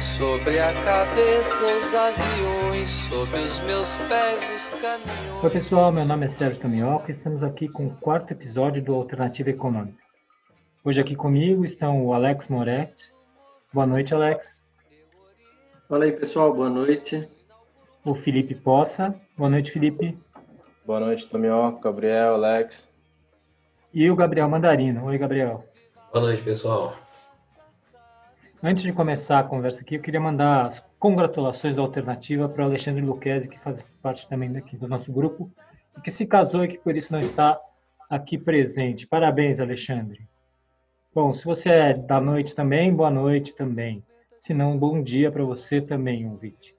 Sobre a cabeça os aviões, sobre os meus pés os caminhões. Oi pessoal, meu nome é Sérgio Camioca e estamos aqui com o quarto episódio do Alternativa Econômica. Hoje aqui comigo estão o Alex Moretti. Boa noite, Alex. Fala aí pessoal, boa noite. O Felipe Poça. Boa noite, Felipe. Boa noite, Tomioca, Gabriel, Alex. E o Gabriel Mandarino. Oi, Gabriel. Boa noite, pessoal. Antes de começar a conversa aqui, eu queria mandar as congratulações da alternativa para o Alexandre Luquezzi, que faz parte também daqui do nosso grupo, e que se casou e que por isso não está aqui presente. Parabéns, Alexandre. Bom, se você é da noite também, boa noite também. Se não, bom dia para você também, ouvinte.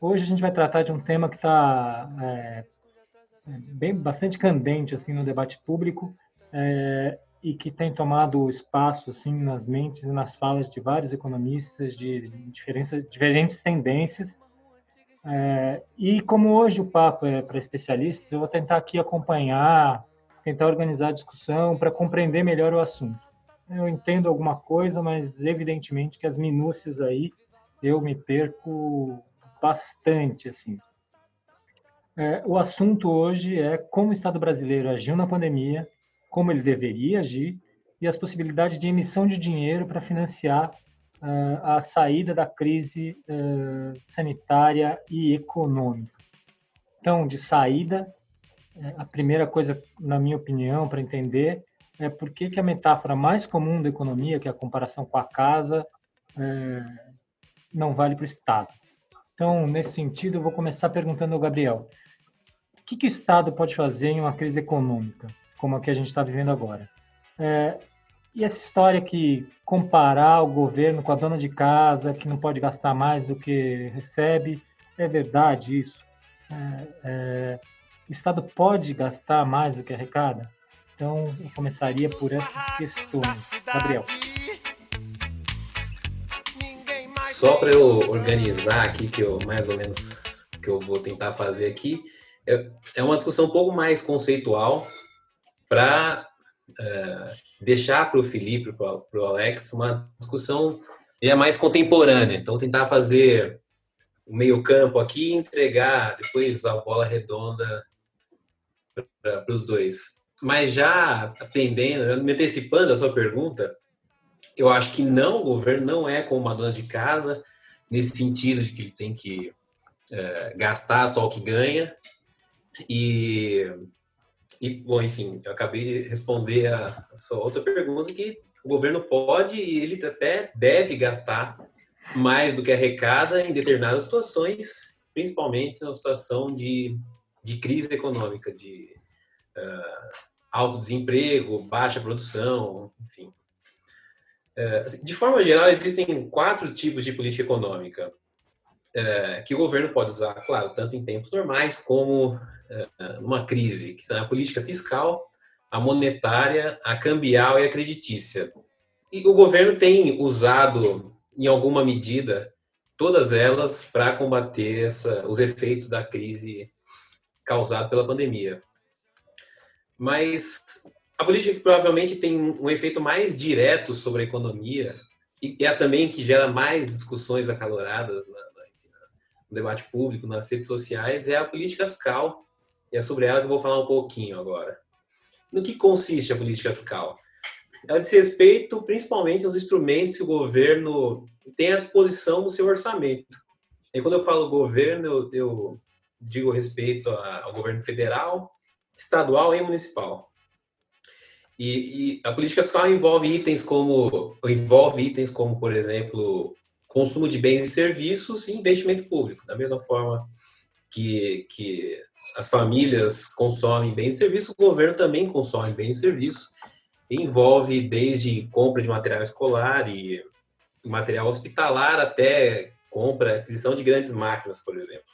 Hoje a gente vai tratar de um tema que está é, bem bastante candente assim no debate público, é, e que tem tomado espaço assim nas mentes e nas falas de vários economistas de diferentes tendências. É, e como hoje o papo é para especialistas, eu vou tentar aqui acompanhar, tentar organizar a discussão para compreender melhor o assunto. Eu entendo alguma coisa, mas evidentemente que as minúcias aí eu me perco bastante assim. É, o assunto hoje é como o Estado brasileiro agiu na pandemia como ele deveria agir e as possibilidades de emissão de dinheiro para financiar uh, a saída da crise uh, sanitária e econômica. Então, de saída, eh, a primeira coisa, na minha opinião, para entender é por que, que a metáfora mais comum da economia, que é a comparação com a casa, não vale para o Estado. Então, nesse sentido, eu vou começar perguntando ao Gabriel: que, que o Estado pode fazer em uma crise econômica? como a que a gente está vivendo agora. É, e essa história que comparar o governo com a dona de casa, que não pode gastar mais do que recebe, é verdade isso? É, é, o Estado pode gastar mais do que arrecada? Então, eu começaria por essas questões. Gabriel. Só para eu organizar aqui, que eu mais ou menos que eu vou tentar fazer aqui, é, é uma discussão um pouco mais conceitual, para é, deixar para o Felipe, para o Alex, uma discussão já mais contemporânea. Então, tentar fazer o meio-campo aqui e entregar depois a bola redonda para os dois. Mas já atendendo, me antecipando a sua pergunta, eu acho que não, o governo não é como uma dona de casa, nesse sentido de que ele tem que é, gastar só o que ganha. E e, bom, enfim, eu acabei de responder a, sua outra pergunta, que o governo pode e ele até deve gastar mais do que arrecada em determinadas situações, principalmente na situação de, de crise econômica, de uh, alto desemprego, baixa produção, enfim. Uh, de forma geral, existem quatro tipos de política econômica uh, que o governo pode usar, claro, tanto em tempos normais como uma crise, que são a política fiscal, a monetária, a cambial e a creditícia. E o governo tem usado, em alguma medida, todas elas para combater essa, os efeitos da crise causada pela pandemia. Mas a política que provavelmente tem um efeito mais direto sobre a economia e é também que gera mais discussões acaloradas na, na, no debate público, nas redes sociais, é a política fiscal, e é sobre ela que eu vou falar um pouquinho agora. No que consiste a política fiscal? Ela diz respeito principalmente aos instrumentos que o governo tem à disposição no seu orçamento. E quando eu falo governo, eu, eu digo respeito ao governo federal, estadual e municipal. E, e, a política fiscal envolve itens como envolve itens como, por exemplo, consumo de bens e serviços e investimento público. Da mesma forma que, que as famílias consomem bens e serviços, o governo também consome bens e serviços. Envolve desde compra de material escolar e material hospitalar até compra, aquisição de grandes máquinas, por exemplo.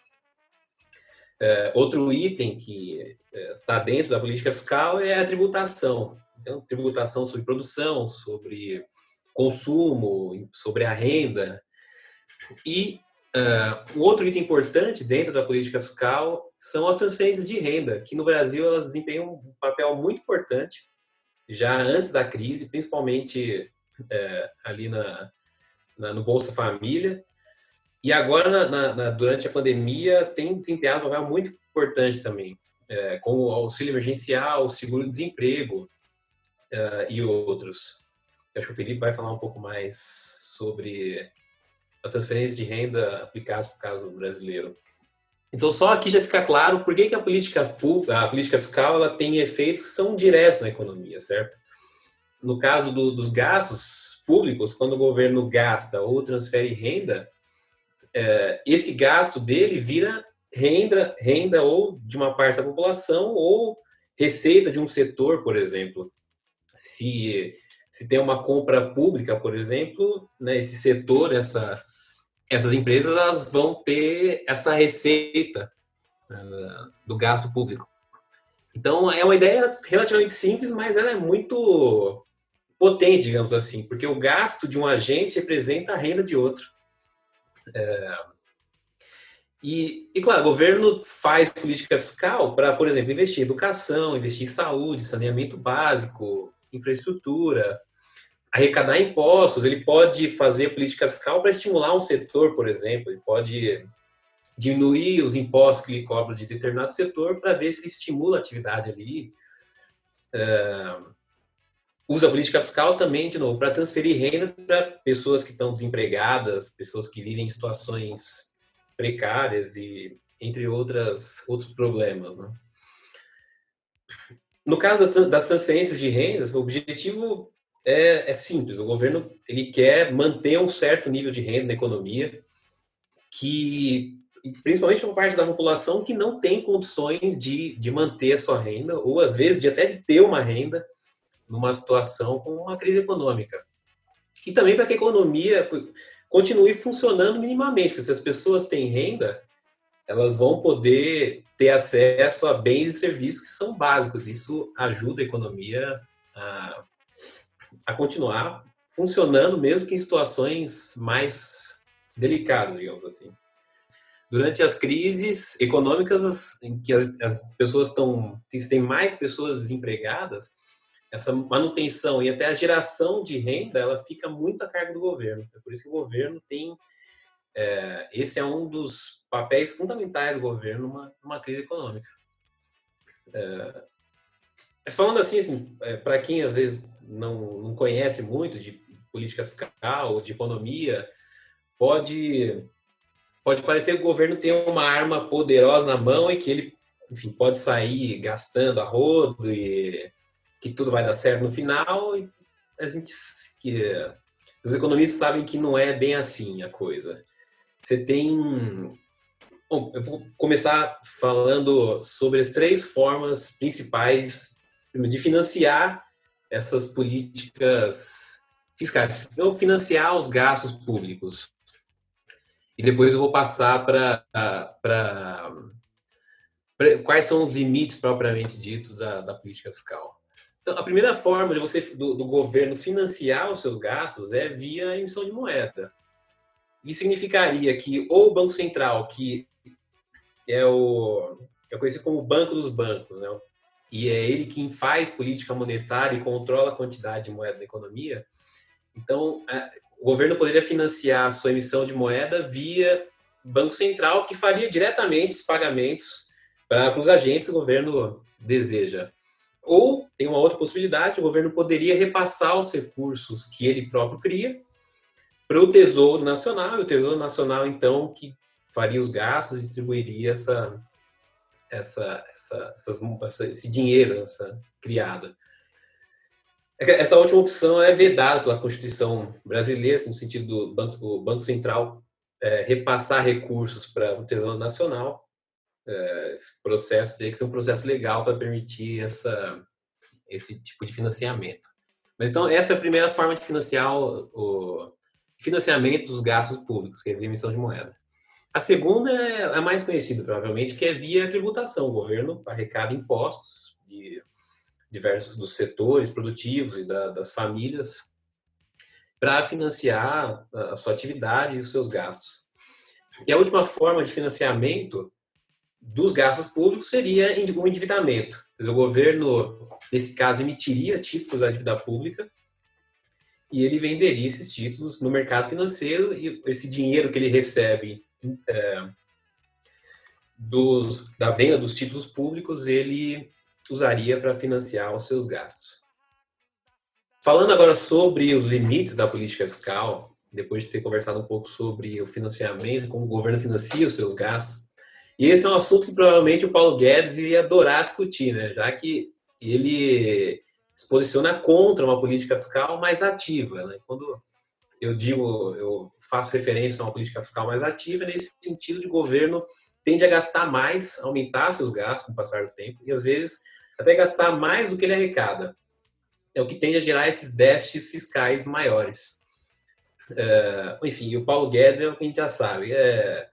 É, outro item que está é, dentro da política fiscal é a tributação. Então, tributação sobre produção, sobre consumo, sobre a renda. E uh, um outro item importante dentro da política fiscal são as transferências de renda, que no Brasil elas desempenham um papel muito importante já antes da crise, principalmente uh, ali na, na, no Bolsa Família. E agora, na, na, durante a pandemia, tem desempenhado um papel muito importante também, é, com o auxílio emergencial, o seguro-desemprego uh, e outros. Acho que o Felipe vai falar um pouco mais sobre as transferências de renda aplicadas para o caso brasileiro. Então, só aqui já fica claro por que, que a, política, a política fiscal ela tem efeitos que são diretos na economia, certo? No caso do, dos gastos públicos, quando o governo gasta ou transfere renda, é, esse gasto dele vira renda, renda ou de uma parte da população ou receita de um setor, por exemplo. Se, se tem uma compra pública, por exemplo, né, esse setor, essa, essas empresas elas vão ter essa receita né, do gasto público. Então, é uma ideia relativamente simples, mas ela é muito potente, digamos assim, porque o gasto de um agente representa a renda de outro. É, e, e, claro, o governo faz política fiscal para, por exemplo, investir em educação, investir em saúde, saneamento básico, infraestrutura, arrecadar impostos. Ele pode fazer política fiscal para estimular um setor, por exemplo. Ele pode diminuir os impostos que ele cobra de determinado setor para ver se ele estimula a atividade ali. É, usa a política fiscal também, de novo, para transferir renda para pessoas que estão desempregadas, pessoas que vivem em situações precárias e entre outras outros problemas. Né? No caso das transferências de rendas, o objetivo é, é, simples. O governo ele quer manter um certo nível de renda na economia, que principalmente por parte da população que não tem condições de, de manter a sua renda, ou às vezes de até de ter uma renda numa situação com uma crise econômica. E também para que a economia continue funcionando minimamente, porque se as pessoas têm renda, elas vão poder ter acesso a bens e serviços que são básicos. Isso ajuda a economia a, a continuar funcionando, mesmo que em situações mais delicadas, digamos assim. Durante as crises econômicas em que as, as pessoas estão, tem mais pessoas desempregadas, essa manutenção e até a geração de renda, ela fica muito a cargo do governo. É por isso que o governo tem. É, esse é um dos papéis fundamentais do governo numa, numa crise econômica. É, mas falando assim, assim é, para quem às vezes não, não conhece muito de política fiscal ou de economia, pode, pode parecer que o governo tem uma arma poderosa na mão e que ele, enfim, pode sair gastando a rodo e que tudo vai dar certo no final e a gente que os economistas sabem que não é bem assim a coisa. Você tem Bom, eu vou começar falando sobre as três formas principais de financiar essas políticas fiscais, ou financiar os gastos públicos. E depois eu vou passar para quais são os limites propriamente dito da, da política fiscal. Então, a primeira forma de você do, do, governo financiar os seus gastos é via emissão de moeda. Isso significaria que ou o Banco Central, que é o é conhecido como o banco dos bancos, né? E é ele quem faz política monetária e controla a quantidade de moeda da economia. Então, o governo poderia financiar a sua emissão de moeda via Banco Central, que faria diretamente os pagamentos para os agentes que o governo deseja. Ou tem uma outra possibilidade, o governo poderia repassar os recursos que ele próprio cria para o Tesouro Nacional, e o Tesouro Nacional, então, que faria os gastos e distribuiria essa, essa, essa, essa, esse dinheiro, essa criada. Essa última opção é vedada pela Constituição brasileira, assim, no sentido do Banco, do Banco Central é, repassar recursos para o Tesouro Nacional, é, esse processo teria que ser um processo legal para permitir essa, esse tipo de financiamento. Mas então, essa é a primeira forma de financiar o, o financiamento dos gastos públicos, que é a emissão de moeda. A segunda é a mais conhecida, provavelmente, que é via tributação. O governo arrecada impostos de diversos dos setores produtivos e da, das famílias para financiar a sua atividade e os seus gastos. E a última forma de financiamento dos gastos públicos seria o endividamento. O governo, nesse caso, emitiria títulos da dívida pública e ele venderia esses títulos no mercado financeiro e esse dinheiro que ele recebe é, dos, da venda dos títulos públicos ele usaria para financiar os seus gastos. Falando agora sobre os limites da política fiscal, depois de ter conversado um pouco sobre o financiamento, como o governo financia os seus gastos, e esse é um assunto que provavelmente o Paulo Guedes ia adorar discutir, né? já que ele se posiciona contra uma política fiscal mais ativa. Né? Quando eu digo, eu faço referência a uma política fiscal mais ativa, nesse sentido de governo tende a gastar mais, aumentar seus gastos com o passar do tempo, e às vezes até gastar mais do que ele arrecada. É o que tende a gerar esses déficits fiscais maiores. É, enfim, o Paulo Guedes é o que a gente já sabe. É,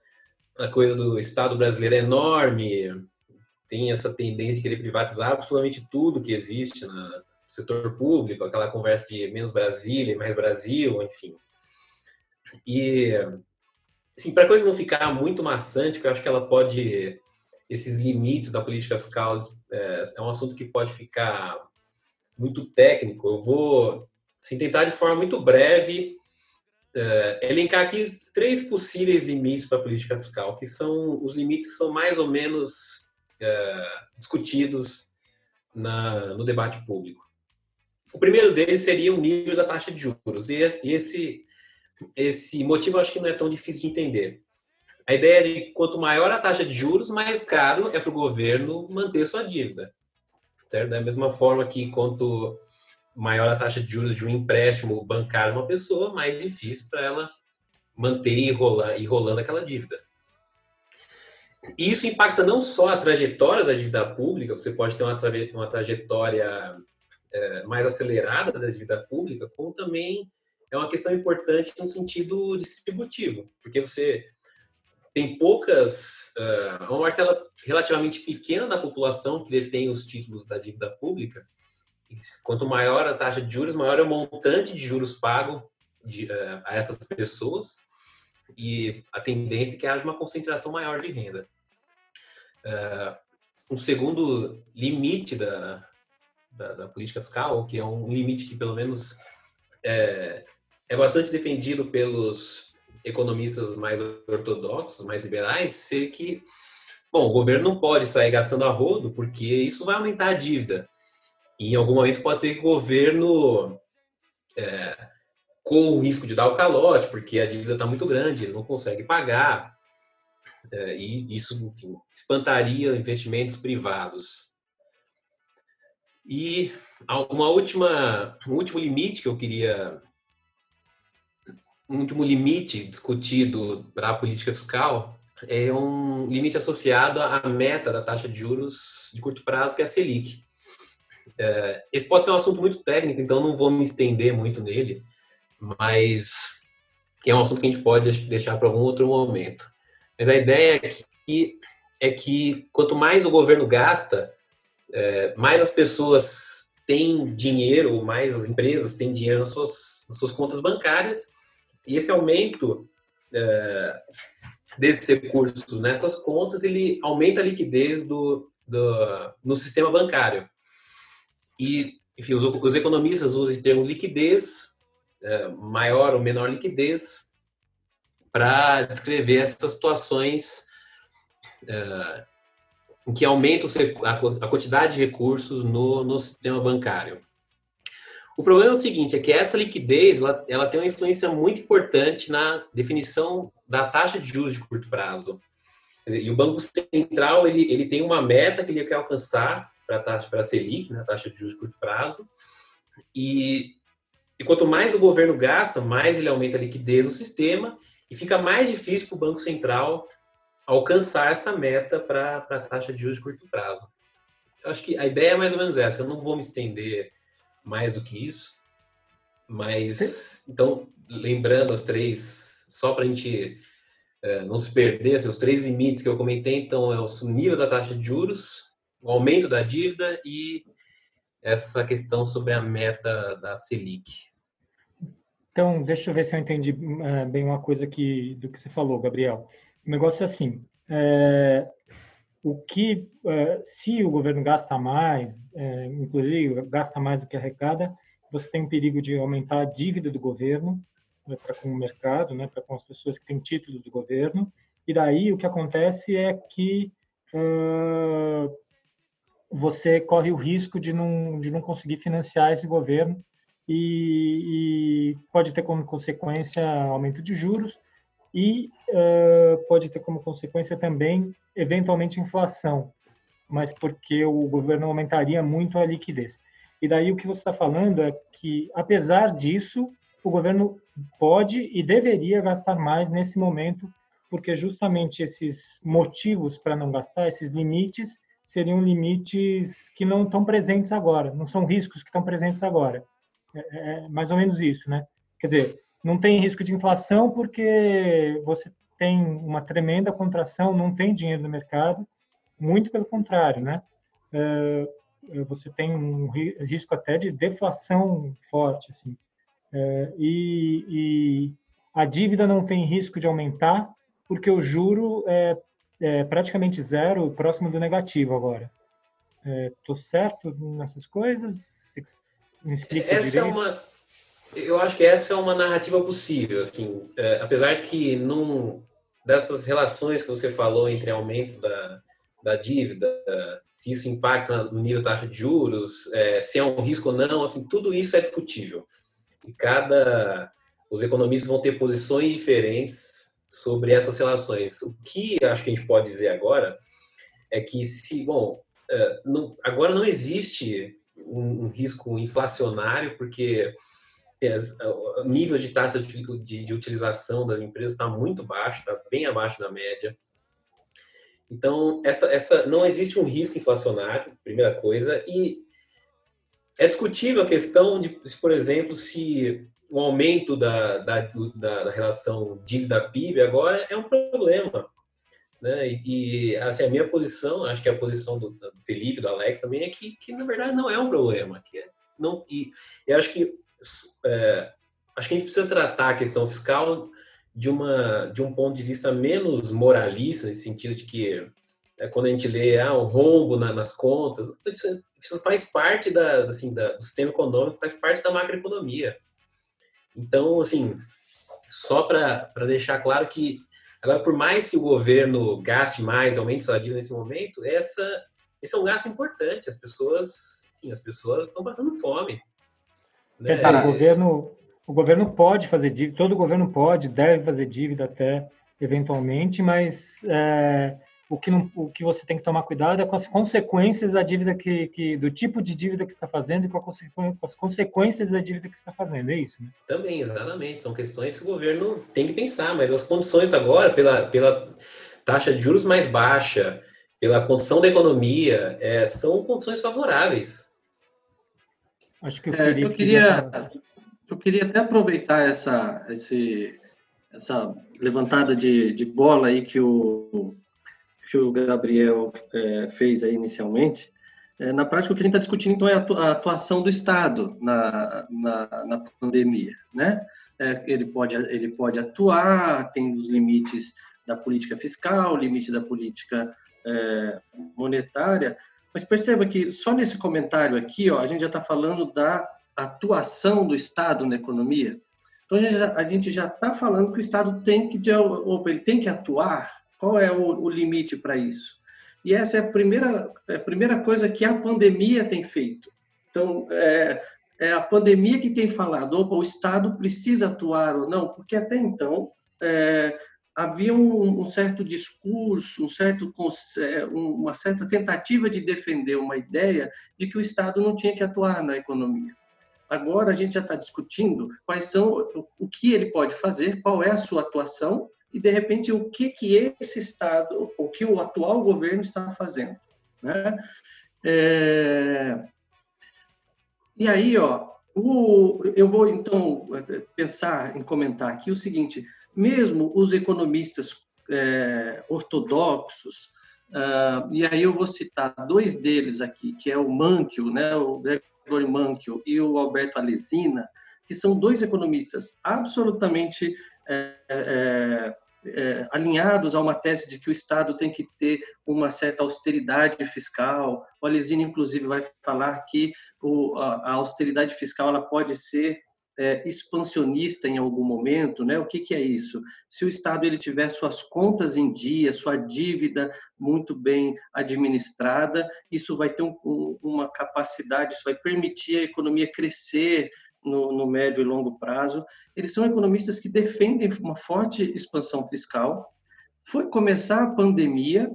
a coisa do Estado brasileiro é enorme, tem essa tendência de querer privatizar absolutamente tudo que existe no setor público, aquela conversa de menos Brasília, mais Brasil, enfim. E, assim, para a coisa não ficar muito maçante, eu acho que ela pode, esses limites da política fiscal, é, é um assunto que pode ficar muito técnico. Eu vou assim, tentar de forma muito breve uh, elencar aqui três possíveis limites para a política fiscal, que são os limites que são mais ou menos uh, discutidos na, no debate público. O primeiro deles seria o nível da taxa de juros, e esse, esse motivo eu acho que não é tão difícil de entender. A ideia é de quanto maior a taxa de juros, mais caro é para o governo manter sua dívida. Certo? Da mesma forma que quanto maior a taxa de juros de um empréstimo bancário de uma pessoa, mais difícil para ela manter e rolar, e rolando aquela dívida. E isso impacta não só a trajetória da dívida pública, você pode ter uma trajetória é, mais acelerada da dívida pública, como também é uma questão importante no sentido distributivo, porque você tem poucas, uh, uma parcela relativamente pequena da população que detém os títulos da dívida pública, quanto maior a taxa de juros, maior é o montante de juros pago de, uh, a essas pessoas e a tendência é que haja uma concentração maior de renda. Uh, um segundo limite da, da, da, política fiscal, que é um limite que pelo menos é, é bastante defendido pelos economistas mais ortodoxos, mais liberais, ser que, bom, o governo não pode sair gastando a rodo, porque isso vai aumentar a dívida. E em algum momento pode ser que o governo, é, com o risco de dar o calote, porque a dívida está muito grande, ele não consegue pagar, é, e isso, enfim, espantaria investimentos privados. E uma última, um último limite que eu queria, um último limite discutido para a política fiscal é um limite associado à meta da taxa de juros de curto prazo, que é a Selic. É, esse pode ser um assunto muito técnico, então não vou me estender muito nele, mas é um assunto que a gente pode deixar para algum outro momento. Mas a ideia é que, é que quanto mais o governo gasta, é, mais as pessoas têm dinheiro, mais as empresas têm dinheiro nas suas, nas suas contas bancárias, e esse aumento é, desses recursos nessas contas, ele aumenta a liquidez do, do, no sistema bancário. E, enfim, os, os economistas usam o termo liquidez, é, maior ou menor liquidez, para descrever essas situações é, em que aumenta a, quantidade de recursos no, no sistema bancário. O problema é o seguinte, é que essa liquidez ela, ela, tem uma influência muito importante na definição da taxa de juros de curto prazo. E o Banco Central ele, ele tem uma meta que ele quer alcançar para a taxa para Selic, né, a taxa de juros de curto prazo. E, e quanto mais o governo gasta, mais ele aumenta a liquidez no sistema e fica mais difícil para o Banco Central alcançar essa meta para a taxa de juros de curto prazo. Eu acho que a ideia é mais ou menos essa. Eu não vou me estender mais do que isso, mas então lembrando os três, só para a gente é, não se perder, assim, os três limites que eu comentei, então é o nível da taxa de juros, o aumento da dívida e essa questão sobre a meta da Selic. Então, deixa eu ver se eu entendi uh, bem uma coisa aqui do que você falou, Gabriel. O negócio é assim, é, o que, é, se o governo gasta mais, é, inclusive gasta mais do que arrecada, você tem o perigo de aumentar a dívida do governo né, para com o mercado, né, para com as pessoas que têm títulos do governo, e daí o que acontece é que você corre o risco de não, de não conseguir financiar esse governo e, e pode ter como consequência aumento de juros e uh, pode ter como consequência também, eventualmente, inflação, mas porque o governo aumentaria muito a liquidez. E daí o que você está falando é que, apesar disso, o governo pode e deveria gastar mais nesse momento, porque justamente esses motivos para não gastar, esses limites, seriam limites que não estão presentes agora, não são riscos que estão presentes agora. É, é, é mais ou menos isso, né? Quer dizer, não tem risco de inflação porque você tem uma tremenda contração, não tem dinheiro no mercado, muito pelo contrário, né? É, é você tem um risco até de deflação forte, assim. É, e, e, a dívida não tem risco de aumentar porque o juro é, é praticamente zero, próximo do negativo agora. Estou certo nessas coisas? Me explica Essa direito. é uma eu acho que essa é uma narrativa possível, assim, é, apesar de que não dessas relações que você falou entre aumento da, da dívida, se isso impacta no nível da taxa de juros, é, se é um risco ou não, assim, tudo isso é discutível. E cada os economistas vão ter posições diferentes sobre essas relações. O que acho que a gente pode dizer agora é que se, bom, é, agora não existe um risco inflacionário, porque o nível de taxa de, de, de utilização das empresas está muito baixo, está bem abaixo da média. Então, essa, essa, não existe um risco inflacionário, primeira coisa, e é discutível a questão de, por exemplo, se o aumento da, da, da relação dívida-PIB agora é um problema. Né? E, e assim, a minha posição, acho que a posição do, do Felipe, do Alex também, é que, que na verdade não é um problema. Que é, não, e eu acho que é, acho que a gente precisa tratar a questão fiscal de, uma, de um ponto de vista menos moralista, nesse sentido de que é, quando a gente lê ah, o rombo na, nas contas, isso, isso, faz parte da, assim, da, do sistema econômico, faz parte da macroeconomia. Então, assim, só para deixar claro que, agora, por mais que o governo gaste mais, aumente sua dívida nesse momento, essa, esse é um gasto importante. As pessoas, enfim, as pessoas estão passando fome. Né? O governo, o governo pode fazer dívida, todo governo pode, deve fazer dívida até eventualmente, mas é, o, que não, o que você tem que tomar cuidado é com as consequências da dívida que, que do tipo de dívida que está fazendo e com, com, as consequências da dívida que está fazendo, é isso? Né? Também, exatamente, são questões que o governo tem que pensar, mas as condições agora, pela, pela taxa de juros mais baixa, pela condição da economia, é, são condições favoráveis. Acho que eu, é, eu queria, eu queria até aproveitar essa, esse, essa levantada de, de bola aí que o, que o Gabriel é, fez aí inicialmente. É, na prática, o que a gente está discutindo, então, é a atuação do Estado na, na, na pandemia, né? É, ele, pode, ele pode atuar, tem os limites da política fiscal, limite da política é, monetária, mas perceba que só nesse comentário aqui, ó, a gente já está falando da atuação do Estado na economia. Então a gente já está falando que o Estado tem que, ele tem que atuar. Qual é o, o limite para isso? E essa é a primeira, é a primeira coisa que a pandemia tem feito. Então, é, é a pandemia que tem falado, opa, o Estado precisa atuar ou não, porque até então é, havia um, um, certo discurso, um certo, é, uma certa tentativa de defender uma ideia de que o Estado não tinha que atuar na economia. Agora a gente já está discutindo quais são o que ele pode fazer, qual é a sua atuação e de repente o que que esse Estado, o que o atual governo está fazendo, né? É... E aí, ó, o... eu vou então pensar em comentar aqui o seguinte: mesmo os economistas é, ortodoxos, uh, e aí eu vou citar dois deles aqui, que é o Mankiw, né, o Gregory Mankiw e o Alberto Alesina, que são dois economistas absolutamente é, é, é, alinhados a uma tese de que o Estado tem que ter uma certa austeridade fiscal. O Alesina, inclusive, vai falar que o, a, a, austeridade fiscal ela pode ser é, expansionista em algum momento, né? O que, que é isso? Se o Estado ele tiver suas contas em dia, sua dívida muito bem administrada, isso vai ter um, um, uma capacidade, isso vai permitir a economia crescer no, no, médio e longo prazo. Eles são economistas que defendem uma forte expansão fiscal. Foi começar a pandemia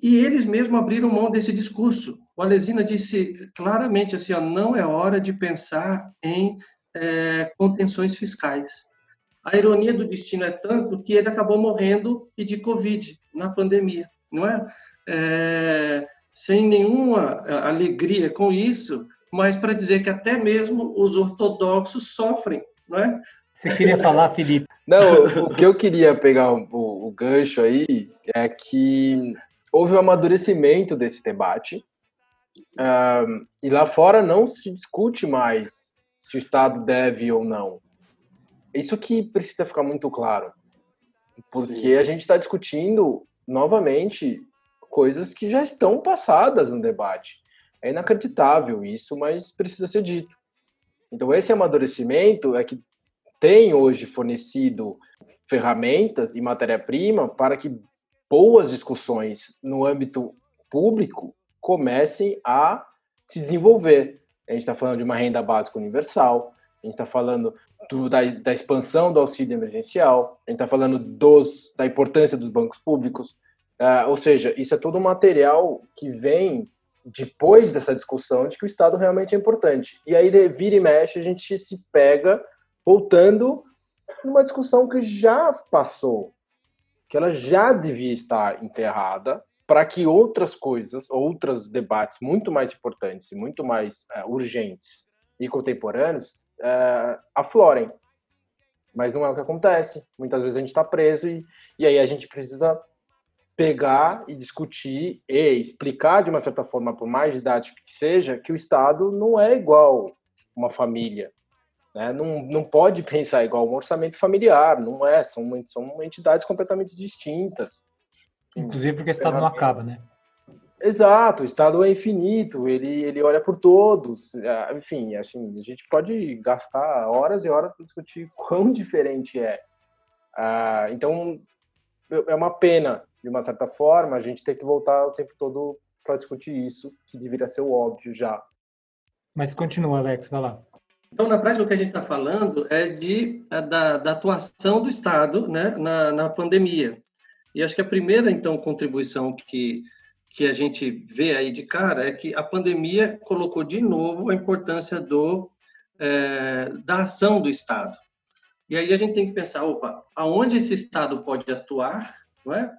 e eles mesmos abriram mão desse discurso. O Alesina disse claramente assim, ó, não é hora de pensar em é, contenções fiscais. A ironia do destino é tanto que ele acabou morrendo e de Covid na pandemia, não é? é sem nenhuma alegria com isso, mas para dizer que até mesmo os ortodoxos sofrem, não é? Você queria falar, Felipe? Não, o que eu queria pegar o, o gancho aí é que houve um amadurecimento desse debate uh, e lá fora não se discute mais se o Estado deve ou não. Isso que precisa ficar muito claro, porque Sim. a gente está discutindo novamente coisas que já estão passadas no debate. É inacreditável isso, mas precisa ser dito. Então, esse amadurecimento é que tem hoje fornecido ferramentas e matéria-prima para que boas discussões no âmbito público comecem a se desenvolver a gente está falando de uma renda básica universal, a gente está falando do, da, da, expansão do auxílio emergencial, a gente está falando dos, da importância dos bancos públicos, uh, ou seja, isso é todo um material que vem depois dessa discussão de que o Estado realmente é importante. E aí, vira e mexe, a gente se pega voltando numa discussão que já passou, que ela já devia estar enterrada, para que outras coisas, outros debates muito mais importantes e muito mais uh, urgentes e contemporâneos uh, aflorem. Mas não é o que acontece. Muitas vezes a gente está preso e, e aí a gente precisa pegar e discutir e explicar de uma certa forma, por mais didático que seja, que o Estado não é igual uma família. Né? Não, não pode pensar igual um orçamento familiar, não é. São, são entidades completamente distintas. Inclusive porque o Estado não acaba, né? Exato, o Estado é infinito, ele, ele olha por todos. É, enfim, assim, a gente pode gastar horas e horas para discutir quão diferente é. Ah, então, é uma pena, de uma certa forma, a gente ter que voltar o tempo todo para discutir isso, que deveria ser o óbvio já. Mas continua, Alex, vai lá. Então, na prática, o que a gente está falando é de, é da, da, atuação do Estado né, na, na pandemia. E acho que a primeira, então, contribuição que, que a gente vê aí de cara é que a pandemia colocou de novo a importância do, é, da ação do Estado. E aí a gente tem que pensar, opa, aonde esse Estado pode atuar, não é?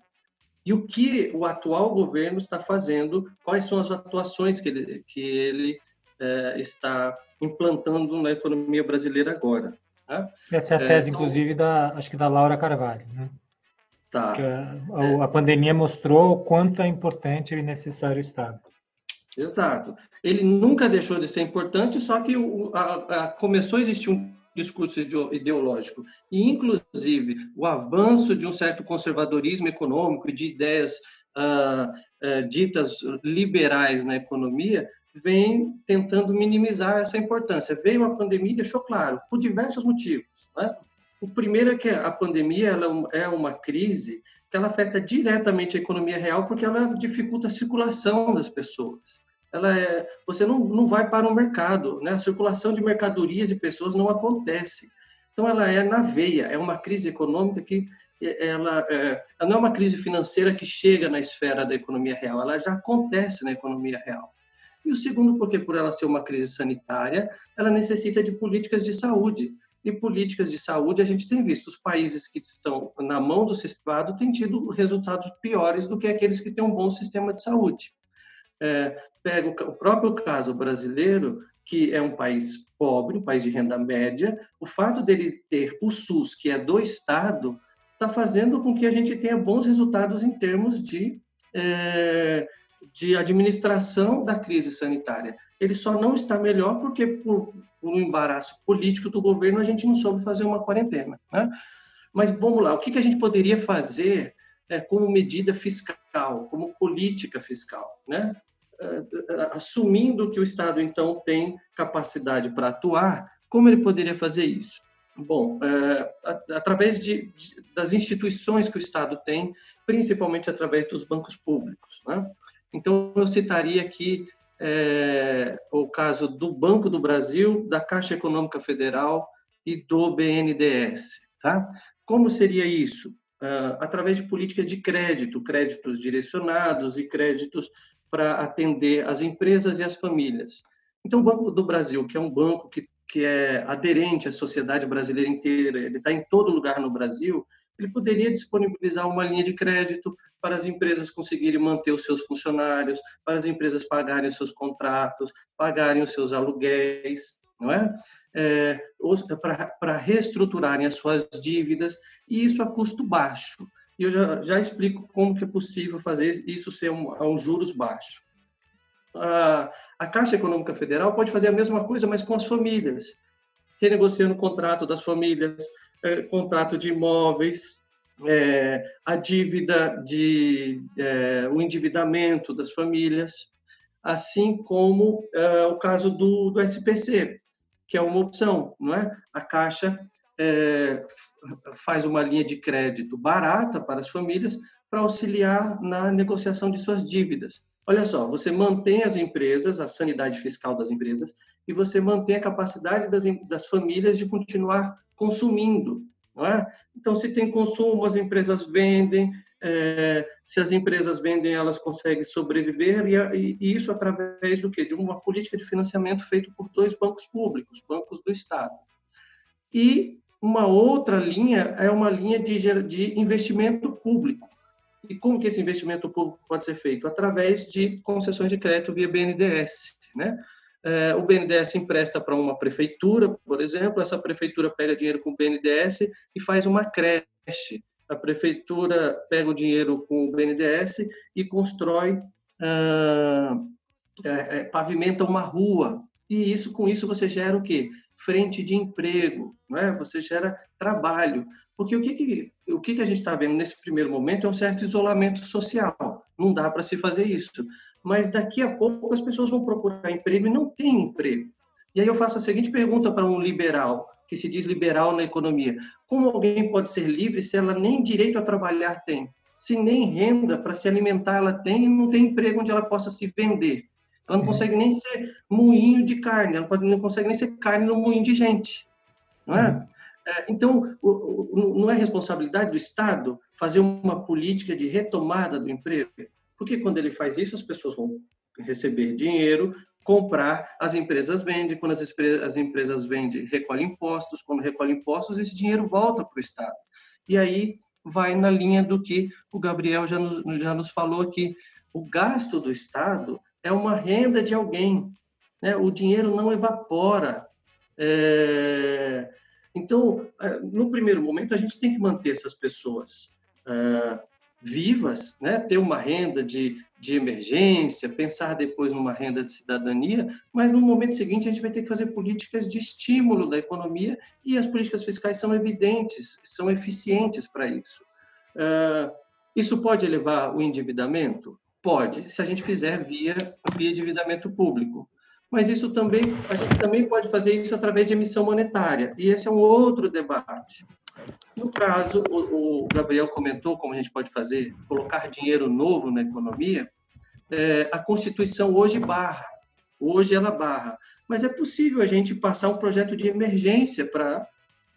E o que o atual governo está fazendo, quais são as atuações que ele, que ele é, está implantando na economia brasileira agora. Né? Essa é a tese, é, então, inclusive, da, acho que da Laura Carvalho, né? Tá. A, é. a, pandemia mostrou o quanto é importante e necessário o Estado. Exato. Ele nunca deixou de ser importante, só que o, a, a, começou a existir um discurso ideológico. E, inclusive, o avanço de um certo conservadorismo econômico e de ideias ah, ah, ditas liberais na economia vem tentando minimizar essa importância. Veio a pandemia e deixou claro, por diversos motivos. Né? O primeiro é que a pandemia ela é uma crise que ela afeta diretamente a economia real porque ela dificulta a circulação das pessoas. Ela é, você não, não vai para o mercado, né? A circulação de mercadorias e pessoas não acontece. Então ela é na veia, é uma crise econômica que ela, é, ela não é uma crise financeira que chega na esfera da economia real, ela já acontece na economia real. E o segundo, porque por ela ser uma crise sanitária, ela necessita de políticas de saúde e políticas de saúde, a gente tem visto os países que estão na mão do Estado têm tido resultados piores do que aqueles que têm um bom sistema de saúde. É, pega o próprio caso brasileiro, que é um país pobre, um país de renda média, o fato dele ter o SUS, que é do Estado, está fazendo com que a gente tenha bons resultados em termos de, é, de administração da crise sanitária. Ele só não está melhor porque, por por um embaraço político do governo, a gente não soube fazer uma quarentena. Né? Mas vamos lá, o que, que a gente poderia fazer é, como medida fiscal, como política fiscal, né? É, assumindo que o Estado então tem capacidade para atuar, como ele poderia fazer isso? Bom, é, através de, de, das instituições que o Estado tem, principalmente através dos bancos públicos. Né? Então, eu citaria aqui é, o caso do Banco do Brasil, da Caixa Econômica Federal e do BNDES. Tá? Como seria isso? Uh, através de políticas de crédito, créditos direcionados e créditos para atender as empresas e as famílias. Então, o Banco do Brasil, que é um banco que, que é aderente à sociedade brasileira inteira, ele está em todo lugar no Brasil, ele poderia disponibilizar uma linha de crédito para as empresas conseguirem manter os seus funcionários, para as empresas pagarem os seus contratos, pagarem os seus aluguéis, não é? é para reestruturarem as suas dívidas, e isso a custo baixo. E eu já, já explico como que é possível fazer isso ser um, a um juros baixo. A, a Caixa Econômica Federal pode fazer a mesma coisa, mas com as famílias, renegociando o contrato das famílias, é, contrato de imóveis, é, a dívida de é, o endividamento das famílias, assim como é, o caso do, do SPC, que é uma opção, não é? A Caixa é, faz uma linha de crédito barata para as famílias para auxiliar na negociação de suas dívidas. Olha só, você mantém as empresas, a sanidade fiscal das empresas, e você mantém a capacidade das, das famílias de continuar consumindo. Não é? Então, se tem consumo, as empresas vendem, é, se as empresas vendem, elas conseguem sobreviver, e, e, isso através do quê? De uma política de financiamento feita por dois bancos públicos, bancos do Estado. E uma outra linha é uma linha de, de investimento público. E como que esse investimento público pode ser feito? Através de concessões de crédito via BNDES, né? É, o BNDES empresta para uma prefeitura, por exemplo, essa prefeitura pega dinheiro com o BNDES e faz uma creche. A prefeitura pega o dinheiro com o BNDES e constrói, ah, é, pavimenta uma rua. E isso, com isso você gera o quê? Frente de emprego, não é? você gera trabalho. Porque o que, que o que, que a gente está vendo nesse primeiro momento é um certo isolamento social. Não dá para se fazer isso mas daqui a pouco as pessoas vão procurar emprego e não têm emprego. E aí eu faço a seguinte pergunta para um liberal, que se diz liberal na economia: como alguém pode ser livre se ela nem direito a trabalhar tem? Se nem renda para se alimentar ela tem e não tem emprego onde ela possa se vender? Ela não uhum. consegue nem ser moinho de carne, ela não consegue nem ser carne no moinho de gente. Não é? Uhum. é então, não é responsabilidade do Estado fazer uma política de retomada do emprego? Porque quando ele faz isso, as pessoas vão receber dinheiro, comprar, as empresas vendem, quando as, as empresas vendem, recolhem impostos, quando recolhem impostos, esse dinheiro volta para o Estado. E aí vai na linha do que o Gabriel já nos, já nos falou aqui. O gasto do Estado é uma renda de alguém. Né? O dinheiro não evapora. É... Então, é, no primeiro momento, a gente tem que manter essas pessoas é, vivas, né? ter uma renda de, de emergência, pensar depois numa renda de cidadania, mas no momento seguinte a gente vai ter que fazer políticas de estímulo da economia e as políticas fiscais são evidentes, são eficientes para isso. Uh, isso pode elevar o endividamento? Pode, se a gente fizer via, via endividamento público. Mas isso também, a gente também pode fazer isso através de emissão monetária, e esse é um outro debate. No caso, o, o, Gabriel comentou como a gente pode fazer, colocar dinheiro novo na economia. É, a Constituição hoje barra, hoje ela barra, mas é possível a gente passar um projeto de emergência para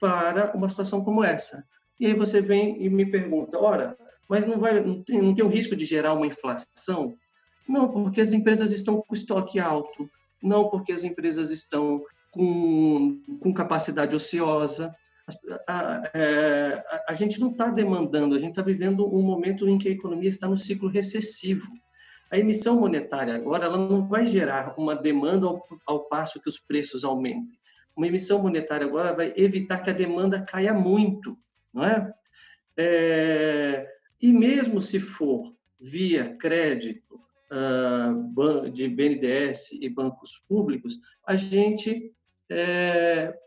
para uma situação como essa. E aí você vem e me pergunta, ora, mas não vai, não tem, não tem o risco de gerar uma inflação? Não, porque as empresas estão com estoque alto, não porque as empresas estão com, com capacidade ociosa, a, é, a, a gente não está demandando, a gente está vivendo um momento em que a economia está no ciclo recessivo. A emissão monetária agora ela não vai gerar uma demanda ao, ao passo que os preços aumentem. Uma emissão monetária agora vai evitar que a demanda caia muito, não é? é e mesmo se for via crédito uh, de BNDES e bancos públicos, a gente é,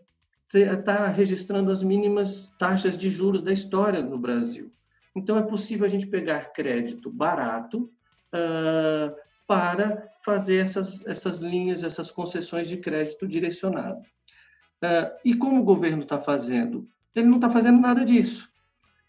está registrando as mínimas taxas de juros da história no Brasil. Então, é possível a gente pegar crédito barato uh, para fazer essas, essas linhas, essas concessões de crédito direcionado. Uh, e como o governo está fazendo? Ele não está fazendo nada disso.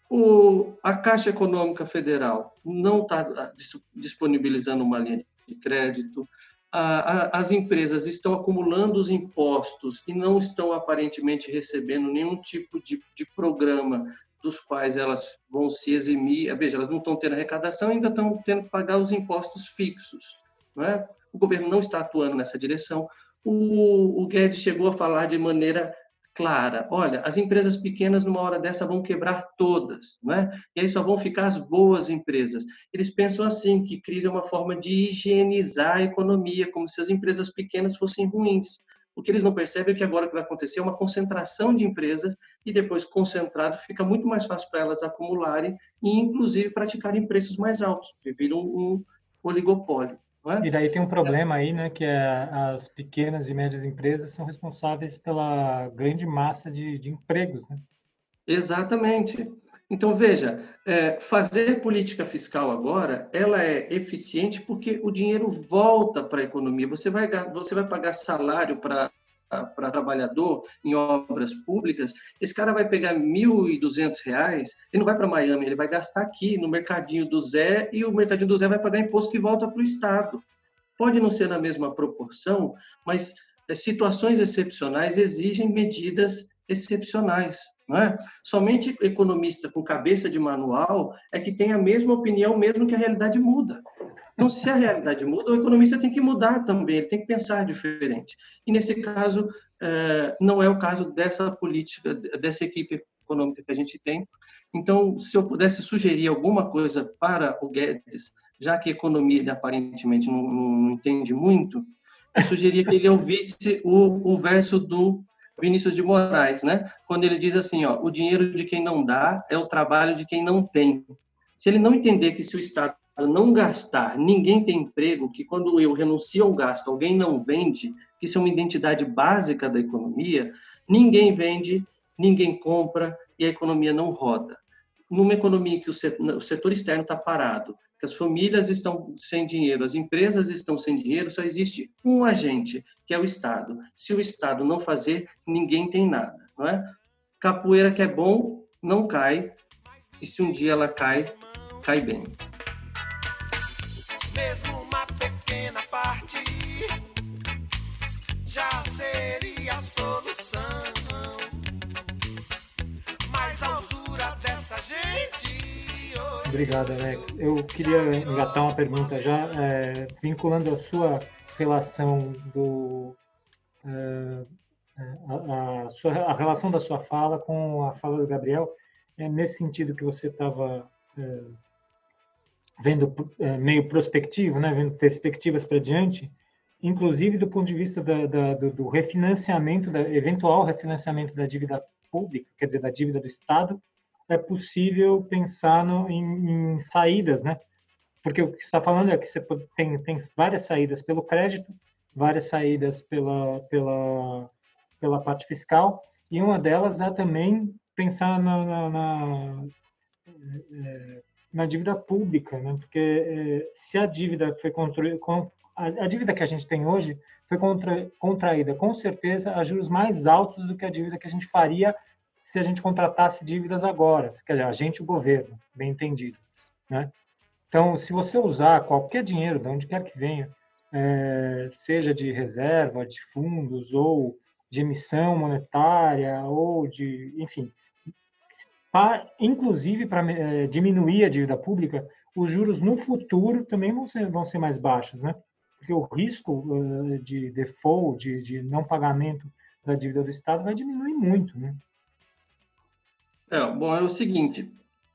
O, a Caixa Econômica Federal não está disponibilizando uma linha de crédito, as empresas estão acumulando os impostos e não estão aparentemente recebendo nenhum tipo de, de programa dos quais elas vão se eximir. Veja, elas não estão tendo arrecadação, ainda estão tendo que pagar os impostos fixos. Não é? O governo não está atuando nessa direção. O, o Guedes chegou a falar de maneira clara. Olha, as empresas pequenas, numa hora dessa, vão quebrar todas, né? e aí só vão ficar as boas empresas. Eles pensam assim, que crise é uma forma de higienizar a economia, como se as empresas pequenas fossem ruins. O que eles não percebem é que agora o que vai acontecer é uma concentração de empresas e depois concentrado fica muito mais fácil para elas acumularem e, inclusive, praticarem preços mais altos, a um, um oligopólio. É? E daí tem um problema aí, né, que é as pequenas e médias empresas são responsáveis pela grande massa de, de empregos, né? Exatamente. Então, veja, é, fazer política fiscal agora, ela é eficiente porque o dinheiro volta para a economia. Você vai, você vai pagar salário para para trabalhador em obras públicas, esse cara vai pegar R$ 1.200, ele não vai para Miami, ele vai gastar aqui no mercadinho do Zé e o mercadinho do Zé vai pagar imposto que volta para o Estado. Pode não ser na mesma proporção, mas é, situações excepcionais exigem medidas excepcionais. Não é? Somente economista com cabeça de manual é que tem a mesma opinião, mesmo que a realidade muda. Então, se a realidade muda, o economista tem que mudar também, ele tem que pensar diferente. E, nesse caso, é, não é o caso dessa política, dessa equipe econômica que a gente tem. Então, se eu pudesse sugerir alguma coisa para o Guedes, já que economia ele aparentemente não, não entende muito, eu sugeria que ele ouvisse o, o verso do Vinícius de Moraes, né? Quando ele diz assim, ó, o dinheiro de quem não dá é o trabalho de quem não tem. Se ele não entender que se o Estado não gastar, ninguém tem emprego, que quando eu renuncio ao gasto, alguém não vende, que isso é uma identidade básica da economia, ninguém vende, ninguém compra e a economia não roda. Numa economia que o setor, o setor externo está parado, que as famílias estão sem dinheiro, as empresas estão sem dinheiro, só existe um agente, que é o Estado. Se o Estado não fazer, ninguém tem nada, não é? Capoeira que é bom, não cai, e se um dia ela cai, cai bem mesmo uma pequena parte já seria a solução. Mas a usura dessa gente. Obrigado, Alex. Eu queria engatar uma pergunta já, é, vinculando a sua relação do. É, a, a, sua, a, relação da sua fala com a fala do Gabriel, é nesse sentido que você estava é, vendo é, meio prospectivo, né, vendo perspectivas para diante, inclusive do ponto de vista da, da, do, do, refinanciamento, da eventual refinanciamento da dívida pública, quer dizer, da dívida do Estado, é possível pensar no, em, em, saídas, né? Porque o que está falando é que você tem, tem várias saídas pelo crédito, várias saídas pela, pela, pela parte fiscal, e uma delas é também pensar na, na, na é, na dívida pública, né? Porque é, se a dívida foi construída, a, dívida que a gente tem hoje foi contra, contraída com certeza a juros mais altos do que a dívida que a gente faria se a gente contratasse dívidas agora, quer dizer, a gente, o governo, bem entendido, né? Então, se você usar qualquer dinheiro, de onde quer que venha, é, seja de reserva, de fundos ou de emissão monetária ou de, enfim, inclusive para é, diminuir a dívida pública, os juros no futuro também vão ser, vão ser mais baixos, né? Porque o risco uh, de default, de, de, não pagamento da dívida do Estado vai diminuir muito, né? É, bom, é o seguinte,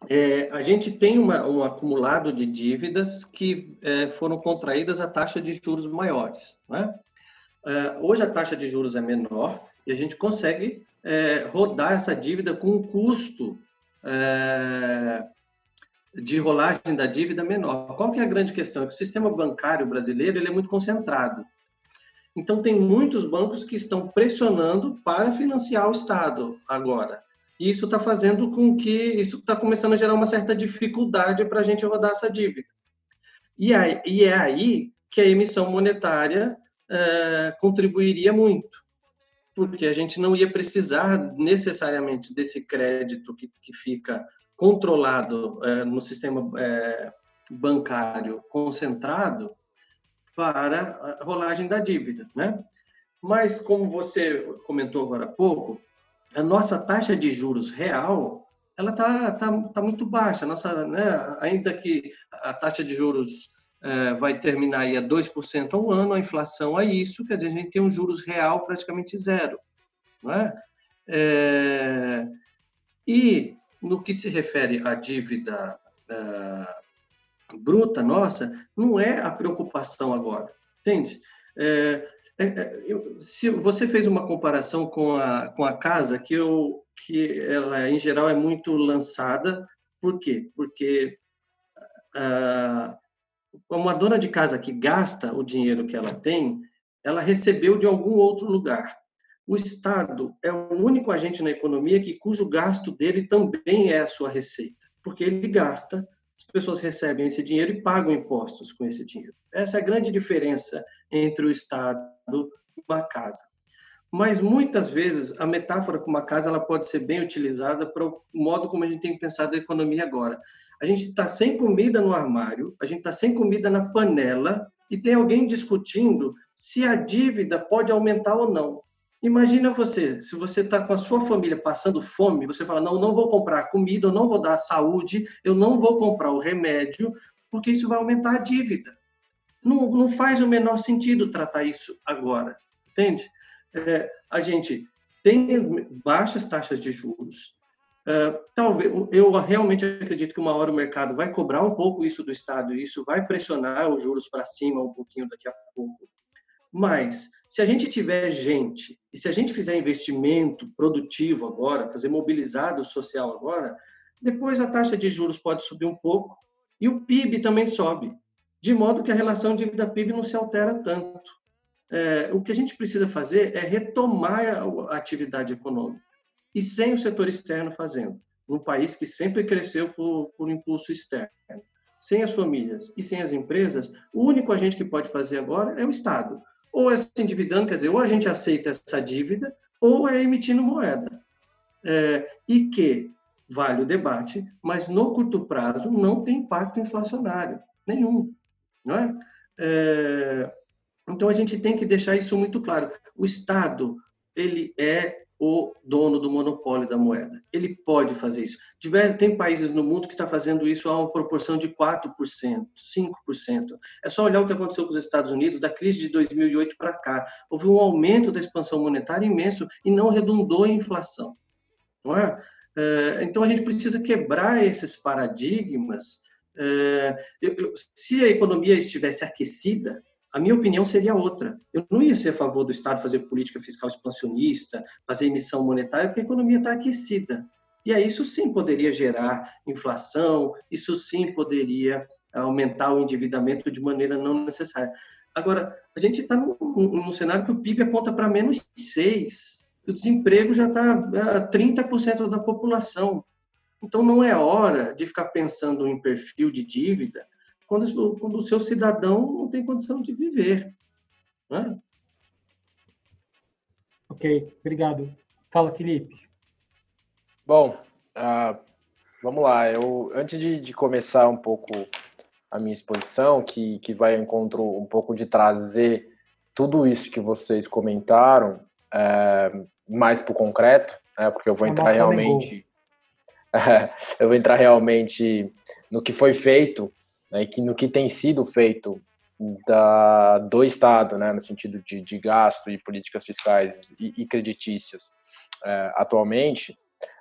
é, a gente tem uma, um acumulado de dívidas que é, foram contraídas a taxa de juros maiores, né? É, hoje a taxa de juros é menor e a gente consegue é, rodar essa dívida com um custo é, de rolagem da dívida menor. Qual que é a grande questão? É que o sistema bancário brasileiro ele é muito concentrado. Então, tem muitos bancos que estão pressionando para financiar o Estado agora. E isso está fazendo com que isso está começando a gerar uma certa dificuldade para a gente rodar essa dívida. E, aí, e é aí que a emissão monetária é, contribuiria muito, porque a gente não ia precisar necessariamente desse crédito que, que fica controlado é, no sistema é, bancário concentrado para a rolagem da dívida, né? Mas, como você comentou agora há pouco, a nossa taxa de juros real ela está tá, tá muito baixa. Nossa, né, ainda que a taxa de juros vai terminar aí a 2% ao ano, a inflação é isso, quer dizer, a gente tem um juros real praticamente zero. Não é? é e no que se refere à dívida é, bruta nossa, não é a preocupação agora, entende? É, eu, se você fez uma comparação com a, com a casa, que, eu, que ela, em geral, é muito lançada, por quê? Porque ah, uma dona de casa que gasta o dinheiro que ela tem, ela recebeu de algum outro lugar. O Estado é o único agente na economia que cujo gasto dele também é a sua receita, porque ele gasta as pessoas recebem esse dinheiro e pagam impostos com esse dinheiro. Essa é a grande diferença entre o Estado e uma casa. Mas muitas vezes a metáfora com uma casa ela pode ser bem utilizada para o modo como a gente tem pensado a economia agora. A gente está sem comida no armário, a gente está sem comida na panela e tem alguém discutindo se a dívida pode aumentar ou não. Imagina você, se você está com a sua família passando fome, você fala, não, não vou comprar comida, eu não vou dar saúde, eu não vou comprar o remédio, porque isso vai aumentar a dívida. Não, não faz o menor sentido tratar isso agora, entende? É, a gente tem baixas taxas de juros, Talvez eu realmente acredito que uma hora o mercado vai cobrar um pouco isso do Estado e isso vai pressionar os juros para cima um pouquinho daqui a pouco. Mas, se a gente tiver gente, e se a gente fizer investimento produtivo agora, fazer mobilizado social agora, depois a taxa de juros pode subir um pouco e o PIB também sobe, de modo que a relação dívida-PIB não se altera tanto. É, o que a gente precisa fazer é retomar a, atividade econômica, e sem o setor externo fazendo, num país que sempre cresceu por, por impulso externo. Sem as famílias e sem as empresas, o único agente que pode fazer agora é o Estado ou é se endividando, quer dizer, ou a gente aceita essa dívida, ou é emitindo moeda. É, e que, vale o debate, mas no curto prazo não tem impacto inflacionário nenhum. Não é? é então, a gente tem que deixar isso muito claro. O Estado, ele é o dono do monopólio da moeda. Ele pode fazer isso. Tem países no mundo que está fazendo isso a uma proporção de 4%, 5%. É só olhar o que aconteceu com os Estados Unidos da crise de 2008 para cá. Houve um aumento da expansão monetária imenso e não redundou em inflação. Não é? é então, a gente precisa quebrar esses paradigmas. É, se a economia estivesse aquecida, a minha opinião seria outra. Eu não ia ser a favor do Estado fazer política fiscal expansionista, fazer emissão monetária, porque a economia está aquecida. E aí isso sim poderia gerar inflação, isso sim poderia aumentar o endividamento de maneira não necessária. Agora, a gente está num, num, cenário que o PIB aponta para menos 6, o desemprego já está a 30% da população. Então, não é hora de ficar pensando em perfil de dívida quando, quando o seu cidadão não tem condição de viver. Né? Ok, obrigado. Fala, Felipe. Bom, uh, vamos lá. Eu, antes de, de, começar um pouco a minha exposição, que, que vai ao encontro um pouco de trazer tudo isso que vocês comentaram é, mais para o concreto, né, porque eu vou entrar realmente... eu vou entrar realmente no que foi feito né, que no que tem sido feito da, do Estado, né, no sentido de, de gasto e políticas fiscais e, e creditícias é, atualmente.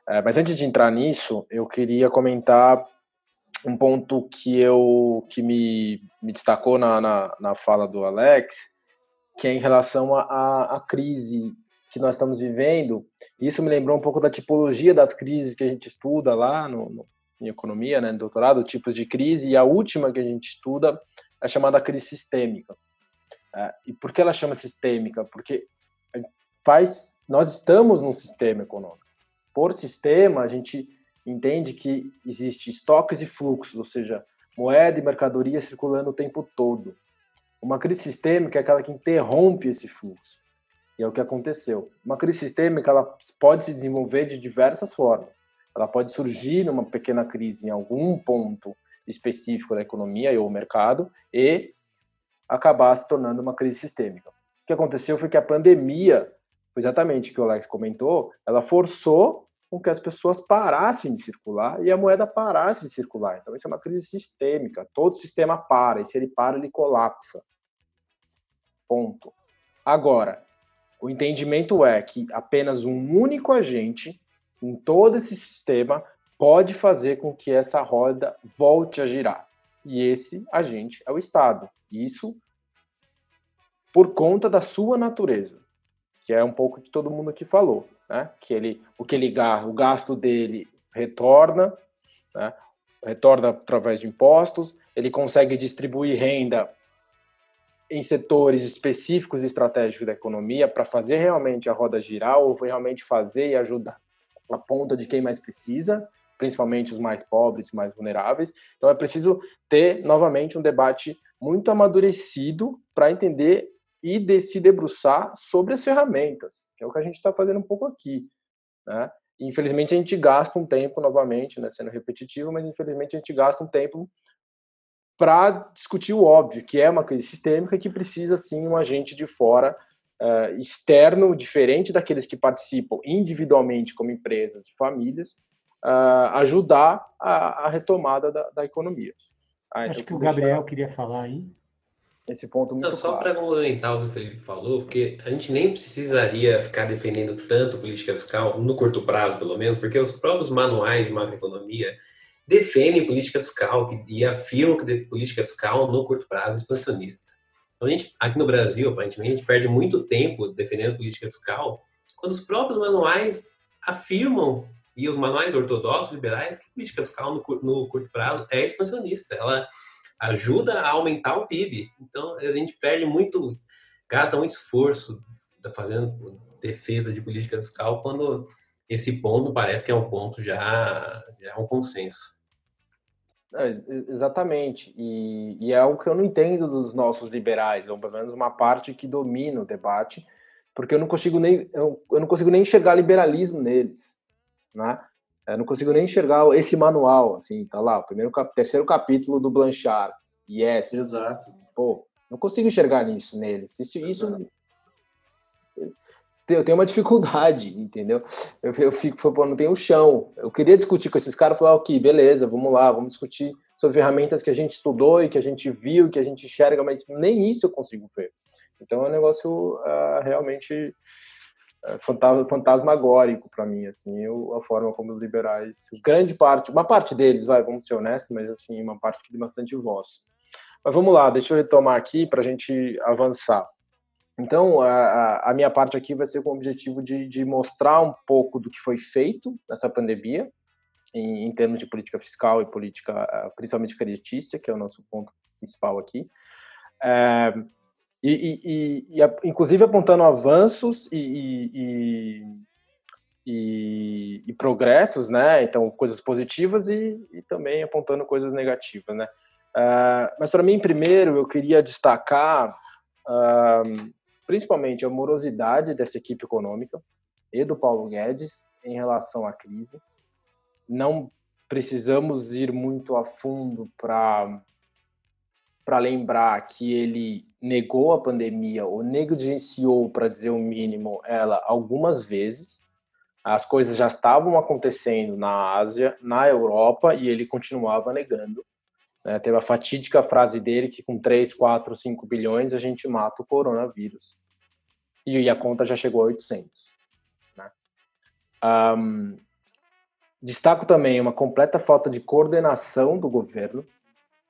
É, mas antes de entrar nisso, eu queria comentar um ponto que eu que me, me destacou na, na, na fala do Alex, que é em relação à crise que nós estamos vivendo. Isso me lembrou um pouco da tipologia das crises que a gente estuda lá no, no em economia, né, doutorado, tipos de crise, e a última que a gente estuda é chamada crise sistêmica. É, e por que ela chama sistêmica? Porque faz, nós estamos num sistema econômico. Por sistema, a gente entende que existe estoques e fluxos, ou seja, moeda e mercadoria circulando o tempo todo. Uma crise sistêmica é aquela que interrompe esse fluxo. E é o que aconteceu. Uma crise sistêmica ela pode se desenvolver de diversas formas. Ela pode surgir numa pequena crise em algum ponto específico da economia ou mercado e acabar se tornando uma crise sistêmica. O que aconteceu foi que a pandemia, exatamente o que o Alex comentou, ela forçou com que as pessoas parassem de circular e a moeda parasse de circular. Então, isso é uma crise sistêmica. Todo sistema para, e se ele para, ele colapsa. Ponto. Agora, o entendimento é que apenas um único agente em todo esse sistema pode fazer com que essa roda volte a girar. E esse agente é o Estado. Isso por conta da sua natureza, que é um pouco que todo mundo aqui falou né? que ele, o que ele o gasto dele retorna, né? retorna através de impostos, ele consegue distribuir renda em setores específicos e estratégicos da economia para fazer realmente a roda girar ou realmente fazer e ajudar a ponta de quem mais precisa, principalmente os mais pobres, mais vulneráveis. Então é preciso ter novamente um debate muito amadurecido para entender e de se debruçar sobre as ferramentas que é o que a gente está fazendo um pouco aqui, né? Infelizmente a gente gasta um tempo novamente, né, sendo repetitivo, mas infelizmente a gente gasta um tempo para discutir o óbvio, que é uma crise sistêmica que precisa sim um agente de fora uh, externo, diferente daqueles que participam individualmente como empresas e famílias, uh, ajudar a, a retomada da, da economia. Ah, Acho então, que o Gabriel deixar... queria falar aí esse ponto muito Não, Só para complementar o que o Felipe falou, porque a gente nem precisaria ficar defendendo tanto política fiscal, no curto prazo pelo menos, porque os próprios manuais de macroeconomia defendem política fiscal e afirmam que política fiscal no curto prazo é expansionista. A gente, aqui no Brasil, aparentemente, a gente perde muito tempo defendendo política fiscal quando os próprios manuais afirmam, e os manuais ortodoxos liberais, que política fiscal no, no curto prazo é expansionista. Ela ajuda a aumentar o PIB. Então, a gente perde muito, gasta muito esforço fazendo defesa de política fiscal quando esse ponto parece que é um ponto já, já é um consenso. É, exatamente. E, e, é algo que eu não entendo dos nossos liberais, ou pelo menos uma parte que domina o debate, porque eu não consigo nem eu, eu não consigo nem enxergar liberalismo neles, né? Eu não consigo nem enxergar esse manual, assim, tá lá, o primeiro, terceiro capítulo do Blanchard. Yes. Exato. Pô, não consigo enxergar nisso neles. Isso, isso eu tenho uma dificuldade, entendeu? Eu, eu fico, pô, não tenho chão. Eu queria discutir com esses caras, falar, ok, beleza, vamos lá, vamos discutir sobre ferramentas que a gente estudou e que a gente viu, que a gente enxerga, mas nem isso eu consigo ver. Então é um negócio uh, realmente é, fantasmagórico para mim, assim, eu, a forma como os liberais, grande parte, uma parte deles, vai, vamos ser honestos, mas assim, uma parte que tem bastante voz. Mas vamos lá, deixa eu retomar aqui para a gente avançar. Então, a, a, minha parte aqui vai ser com o objetivo de, de, mostrar um pouco do que foi feito nessa pandemia, em, em termos de política fiscal e política, principalmente creditícia, que é o nosso ponto principal aqui. É, e, e, e, inclusive apontando avanços e, e, progressos, né? Então, coisas positivas e, também apontando coisas negativas, né? Uh, mas para mim, primeiro, eu queria destacar uh, principalmente a morosidade dessa equipe econômica e do Paulo Guedes em relação à crise. Não precisamos ir muito a fundo para para lembrar que ele negou a pandemia ou negligenciou, para dizer o mínimo, ela algumas vezes. As coisas já estavam acontecendo na Ásia, na Europa, e ele continuava negando. Né? Teve a fatídica frase dele que com 3, 4, 5 bilhões a gente mata o coronavírus. E a conta já chegou a 800. Né? Um, destaco também uma completa falta de coordenação do governo,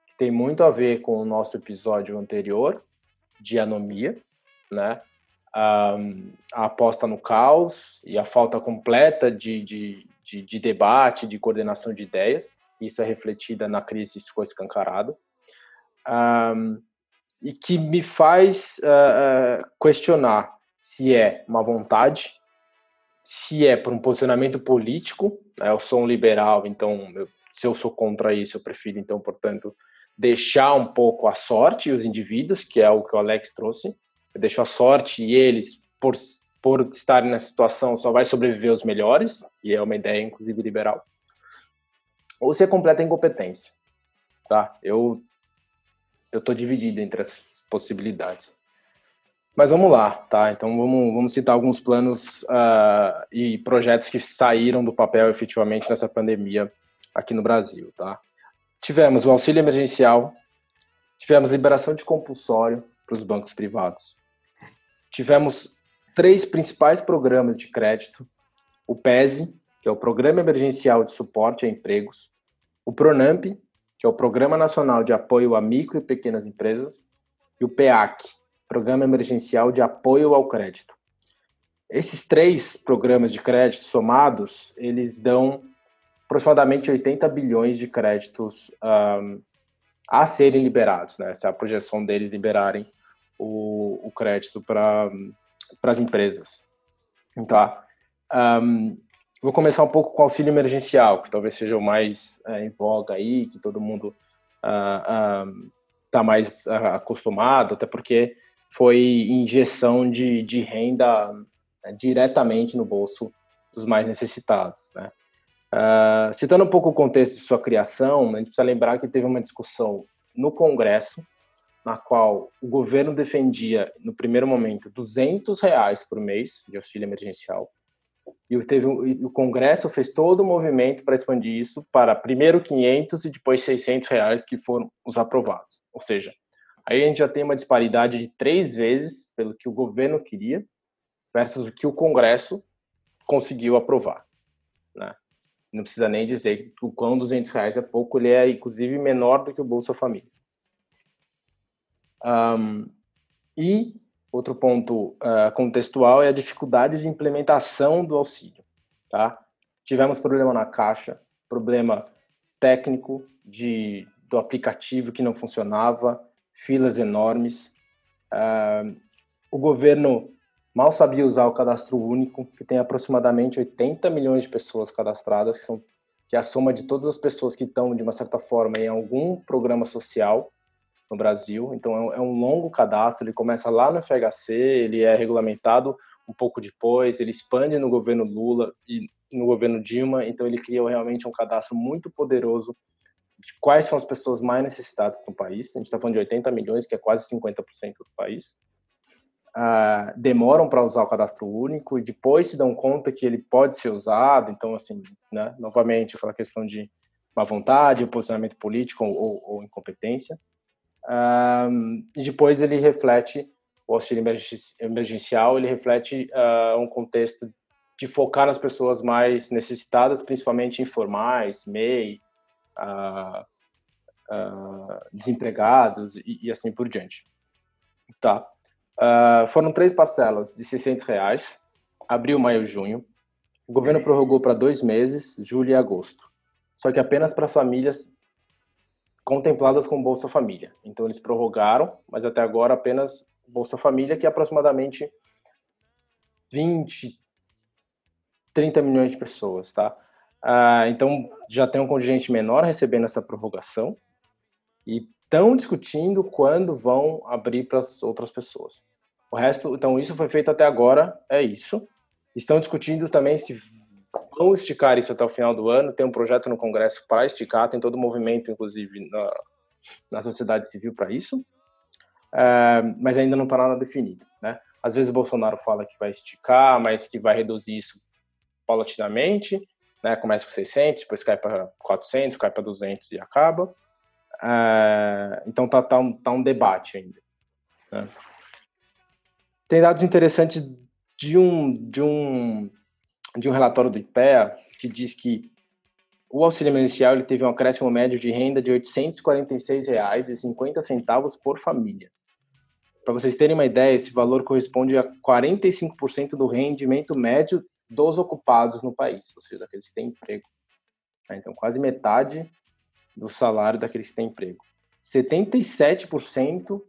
que tem muito a ver com o nosso episódio anterior de anomia, né? Um, a aposta no caos e a falta completa de, de, de, de, debate, de coordenação de ideias. Isso é refletida na crise, isso foi escancarado. Um, e que me faz uh, questionar se é uma vontade, se é por um posicionamento político. Né? Eu sou um liberal, então eu, se eu sou contra isso, eu prefiro, então, portanto, deixar um pouco a sorte e os indivíduos, que é o que o Alex trouxe. Eu deixo a sorte e eles, por, por estarem nessa situação, só vai sobreviver os melhores, e é uma ideia, inclusive, liberal. Ou se é completa incompetência. Tá? Eu eu estou dividido entre essas possibilidades. Mas vamos lá, tá? Então vamos, vamos citar alguns planos uh, e projetos que saíram do papel efetivamente nessa pandemia aqui no Brasil, tá? Tivemos o auxílio emergencial, tivemos liberação de compulsório para os bancos privados, tivemos três principais programas de crédito: o PESE, que é o Programa Emergencial de Suporte a Empregos, o PRONAMP, que é o Programa Nacional de Apoio a Micro e Pequenas Empresas, e o PEAC, Programa Emergencial de Apoio ao Crédito. Esses três programas de crédito somados, eles dão aproximadamente 80 bilhões de créditos um, a serem liberados, né? Essa é a projeção deles liberarem o, o crédito para as empresas. Tá? Um, Vou começar um pouco com o auxílio emergencial, que talvez seja o mais é, em voga aí, que todo mundo está uh, uh, mais uh, acostumado, até porque foi injeção de, de renda né, diretamente no bolso dos mais necessitados. Né? citando um pouco o contexto de sua criação, a gente precisa lembrar que teve uma discussão no Congresso, na qual o governo defendia, no primeiro momento, 200 reais por mês de auxílio emergencial, e teve o Congresso fez todo o movimento para expandir isso para primeiro 500 e depois 600 reais que foram os aprovados. Ou seja, aí a gente já tem uma disparidade de três vezes pelo que o governo queria versus o que o Congresso conseguiu aprovar. Né? Não precisa nem dizer que o quão 200 reais é pouco, ele é inclusive menor do que o Bolsa Família. Um, e Outro ponto uh, contextual é a dificuldade de implementação do auxílio. Tá? Tivemos problema na caixa, problema técnico de, do aplicativo que não funcionava, filas enormes. Uh, o governo mal sabia usar o cadastro único, que tem aproximadamente 80 milhões de pessoas cadastradas, que, são, que é a soma de todas as pessoas que estão, de uma certa forma, em algum programa social no Brasil. Então é, é um longo cadastro, ele começa lá no FHC, ele é regulamentado um pouco depois, ele expande no governo Lula e no governo Dilma, então ele cria realmente um cadastro muito poderoso de quais são as pessoas mais necessitadas no país. A gente está falando de 80 milhões, que é quase 50% do país. Uh, demoram para usar o cadastro único e depois se dão conta que ele pode ser usado. Então, assim, né, novamente, aquela questão de má vontade, posicionamento político ou, ou incompetência. Um, e depois ele reflete o auxílio emergencial, ele reflete uh, um contexto de focar nas pessoas mais necessitadas, principalmente informais, MEI, uh, uh, desempregados e, e, assim por diante. Tá. foram três parcelas de 600 reais, abril, maio, junho. O governo prorrogou para dois meses, julho e agosto. Só que apenas para as famílias contempladas com Bolsa Família. Então eles prorrogaram, mas até agora apenas Bolsa Família, que é aproximadamente 20, 30 milhões de pessoas, tá? Ah, então já tem um contingente menor recebendo essa prorrogação e estão discutindo quando vão abrir para as outras pessoas. O resto, então isso foi feito até agora, é isso. Estão discutindo também se vão esticar isso até o final do ano. Tem um projeto no Congresso para esticar, tem todo o movimento, inclusive, na, na sociedade civil para isso, é, mas ainda não está nada definido. Né? Às vezes o Bolsonaro fala que vai esticar, mas que vai reduzir isso paulatinamente, né? começa com 600, depois cai para 400, cai para 200 e acaba. É, então tá, tá, um, tá um debate ainda. Né? Tem dados interessantes de um, de um de um relatório do IPEA que diz que o auxílio emergencial ele teve um acréscimo médio de renda de R$ 846,50 por família. Para vocês terem uma ideia, esse valor corresponde a 45% do rendimento médio dos ocupados no país, ou seja, daqueles que têm emprego. Né? Então, quase metade do salário daqueles que têm emprego. 77%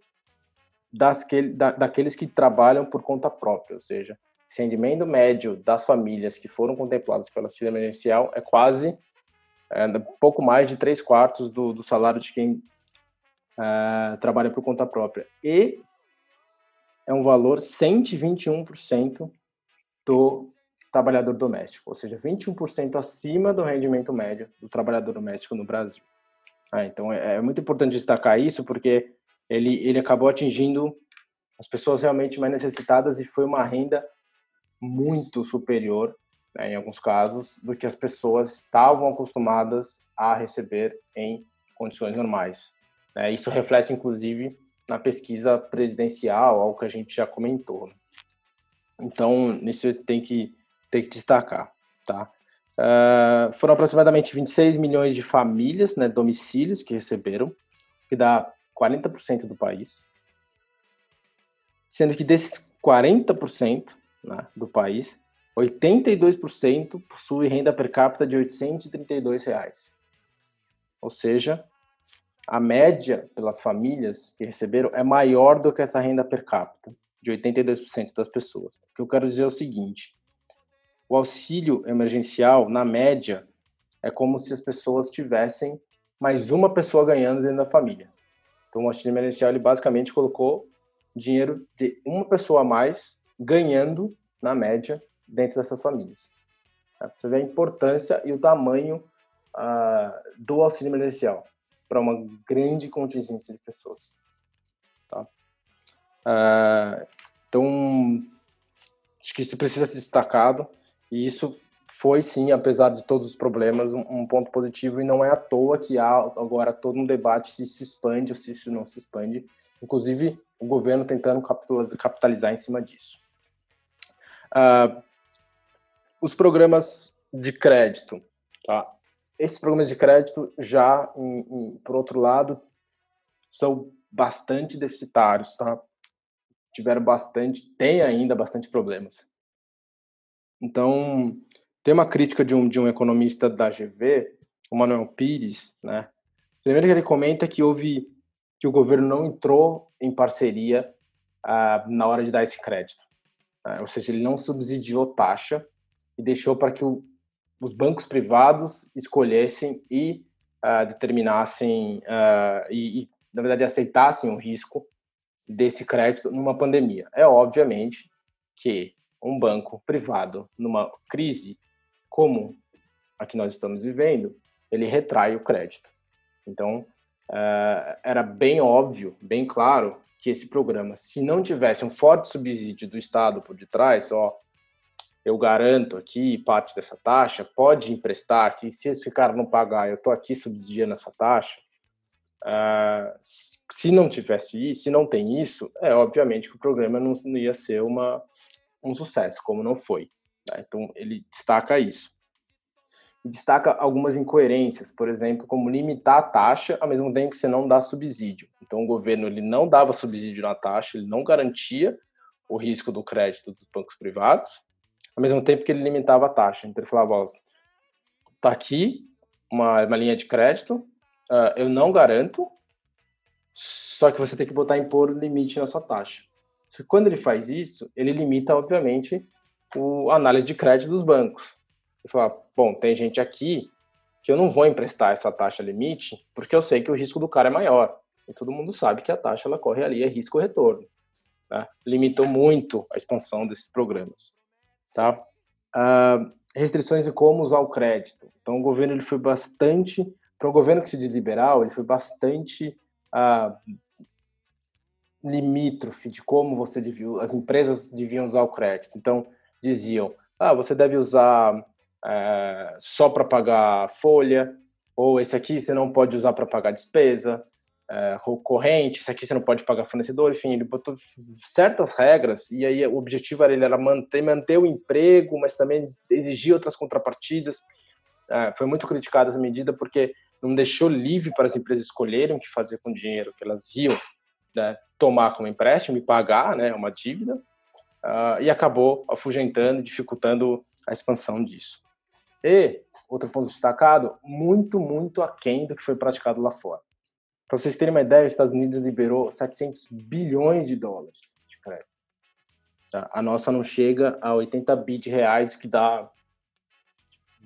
das que, da, daqueles que trabalham por conta própria, ou seja, esse rendimento médio das famílias que foram contempladas pela auxílio emergencial é quase é, pouco mais de três quartos do, do salário de quem é, trabalha por conta própria. E é um valor 121% do trabalhador doméstico, ou seja, 21% acima do rendimento médio do trabalhador doméstico no Brasil. Ah, então é, é, muito importante destacar isso porque ele, ele acabou atingindo as pessoas realmente mais necessitadas e foi uma renda muito superior, né, em alguns casos, do que as pessoas estavam acostumadas a receber em condições normais. Né? Isso reflete, inclusive, na pesquisa presidencial, algo que a gente já comentou. Então, nisso tem que, tem que destacar. Tá? Uh, foram aproximadamente 26 milhões de famílias, né, domicílios que receberam, que dá 40% do país. Sendo que desses 40% né, do país, 82% possui renda per capita de 832 reais. Ou seja, a média pelas famílias que receberam é maior do que essa renda per capita de 82% das pessoas. O que eu quero dizer é o seguinte: o auxílio emergencial, na média, é como se as pessoas tivessem mais uma pessoa ganhando dentro da família. Então, o auxílio emergencial ele basicamente colocou dinheiro de uma pessoa a mais ganhando, na média, dentro dessas famílias. Você vê a importância e o tamanho uh, do auxílio emergencial para uma grande contingência de pessoas. Tá? Uh, então, acho que isso precisa ser destacado e isso foi sim, apesar de todos os problemas, um, um, ponto positivo e não é à toa que há agora todo um debate se se expande ou se isso não se expande, inclusive o governo tentando capitalizar, capitalizar em cima disso. Uh, os programas de crédito, tá? Esses programas de crédito já, em, em, por outro lado, são bastante deficitários, tá? Tiveram bastante, tem ainda bastante problemas. Então, tem uma crítica de um, de um economista da GV, o Manuel Pires, né? Primeiro que ele comenta que houve que o governo não entrou em parceria ah, na hora de dar esse crédito, né? ou seja, ele não subsidiou taxa e deixou para que o, os bancos privados escolhessem e uh, determinassem uh, e, e, na verdade, aceitassem o risco desse crédito numa pandemia. É obviamente que um banco privado numa crise como a que nós estamos vivendo, ele retrai o crédito. Então, uh, era bem óbvio, bem claro que esse programa, se não tivesse um forte subsídio do Estado por detrás, ó, eu garanto aqui parte dessa taxa, pode emprestar aqui, se esse cara não pagar, eu estou aqui subsidiando essa taxa. Uh, se não tivesse isso, se não tem isso, é obviamente que o programa não, não ia ser uma, um sucesso, como não foi. Né? Então, ele destaca isso. destaca algumas incoerências, por exemplo, como limitar a taxa ao mesmo tempo que você não dá subsídio. Então, o governo ele não dava subsídio na taxa, ele não garantia o risco do crédito dos bancos privados, ao mesmo tempo que ele limitava a taxa. Então ele falava, ó, tá aqui uma, uma linha de crédito, uh, eu não garanto, só que você tem que botar impor limite na sua taxa. Quando ele faz isso, ele limita, obviamente, o, a análise de crédito dos bancos. Ele fala, bom, tem gente aqui que eu não vou emprestar essa taxa limite, porque eu sei que o risco do cara é maior. E todo mundo sabe que a taxa ela corre ali, é risco-retorno. Né? Limitou muito a expansão desses programas. Tá? Uh, restrições de como usar o crédito. Então, o governo ele foi bastante, para um governo que se diz liberal, ele foi bastante uh, limítrofe de como você devia, as empresas deviam usar o crédito. Então, diziam, ah, você deve usar uh, só para pagar folha, ou esse aqui você não pode usar para pagar despesa, é, corrente, isso aqui você não pode pagar fornecedor, enfim, ele botou certas regras e aí o objetivo era, ele era manter, manter o emprego, mas também exigir outras contrapartidas. É, foi muito criticada essa medida porque não deixou livre para as empresas escolherem o que fazer com o dinheiro que elas iam né, tomar como empréstimo e pagar, né, uma dívida, uh, e acabou afugentando, dificultando a expansão disso. E outro ponto destacado, muito, muito aquém do que foi praticado lá fora Para vocês terem uma ideia, os Estados Unidos liberou 700 bilhões de dólares de crédito. Tá? A nossa não chega a 80 bi de reais, o que dá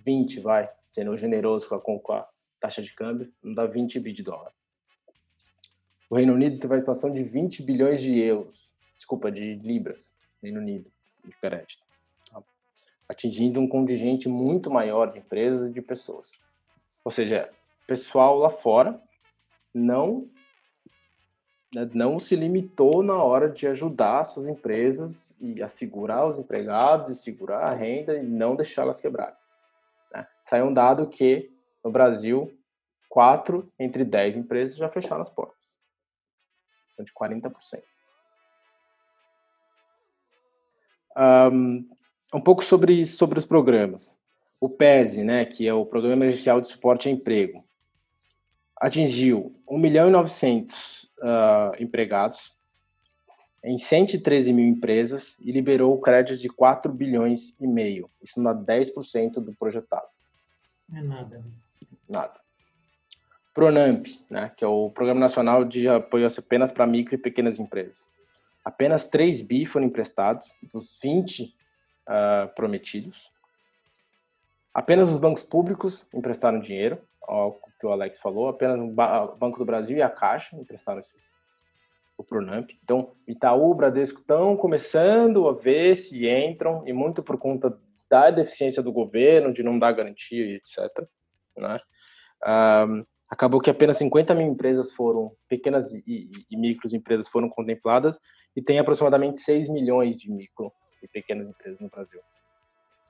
20, vai, sendo generoso com a taxa de câmbio, não dá 20 bi de dólar. O Reino Unido teve uma expansão de 20 bilhões de euros, desculpa, de libras, Reino Unido, de crédito, tá? atingindo um contingente muito maior de empresas e de pessoas. Ou seja, pessoal lá fora não né, não se limitou na hora de ajudar suas empresas e assegurar os empregados e segurar a renda e não deixá-las quebrarem. Né? Saiu um dado que no Brasil, quatro entre dez empresas já fecharam as portas. Então, de 40%. Um, um pouco sobre, sobre os programas. O PESE, né, que é o Programa Emergencial de Suporte a Emprego, atingiu 1 milhão e 900 uh, empregados em 113 mil empresas e liberou o crédito de 4 bilhões e meio. Isso dá 10% do projetado. É nada. Nada. Pronamp, né, que é o Programa Nacional de Apoio apenas para micro e pequenas empresas. Apenas 3 bi foram emprestados dos 20 uh, ah, prometidos. Apenas os bancos públicos emprestaram dinheiro, o que o Alex falou, apenas o Banco do Brasil e a Caixa emprestaram esses, o Pronamp. Então, Itaú, Bradesco estão começando a ver se entram, e muito por conta da deficiência do governo, de não dar garantia e etc. Né? Um, acabou que apenas 50 mil empresas foram, pequenas e, e, e micros empresas foram contempladas, e tem aproximadamente 6 milhões de micro e pequenas empresas no Brasil.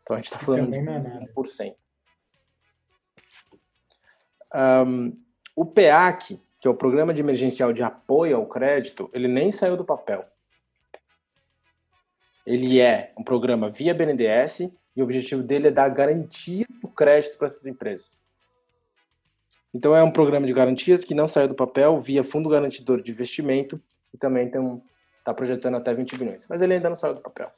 Então a gente está falando de 1%. Um, o PEAC, que é o Programa de Emergencial de Apoio ao Crédito, ele nem saiu do papel. Ele é um programa via BNDES e o objetivo dele é dar garantia do crédito para essas empresas. Então é um programa de garantias que não saiu do papel via Fundo Garantidor de Investimento e também está projetando até 20 bilhões, mas ele ainda não saiu do papel.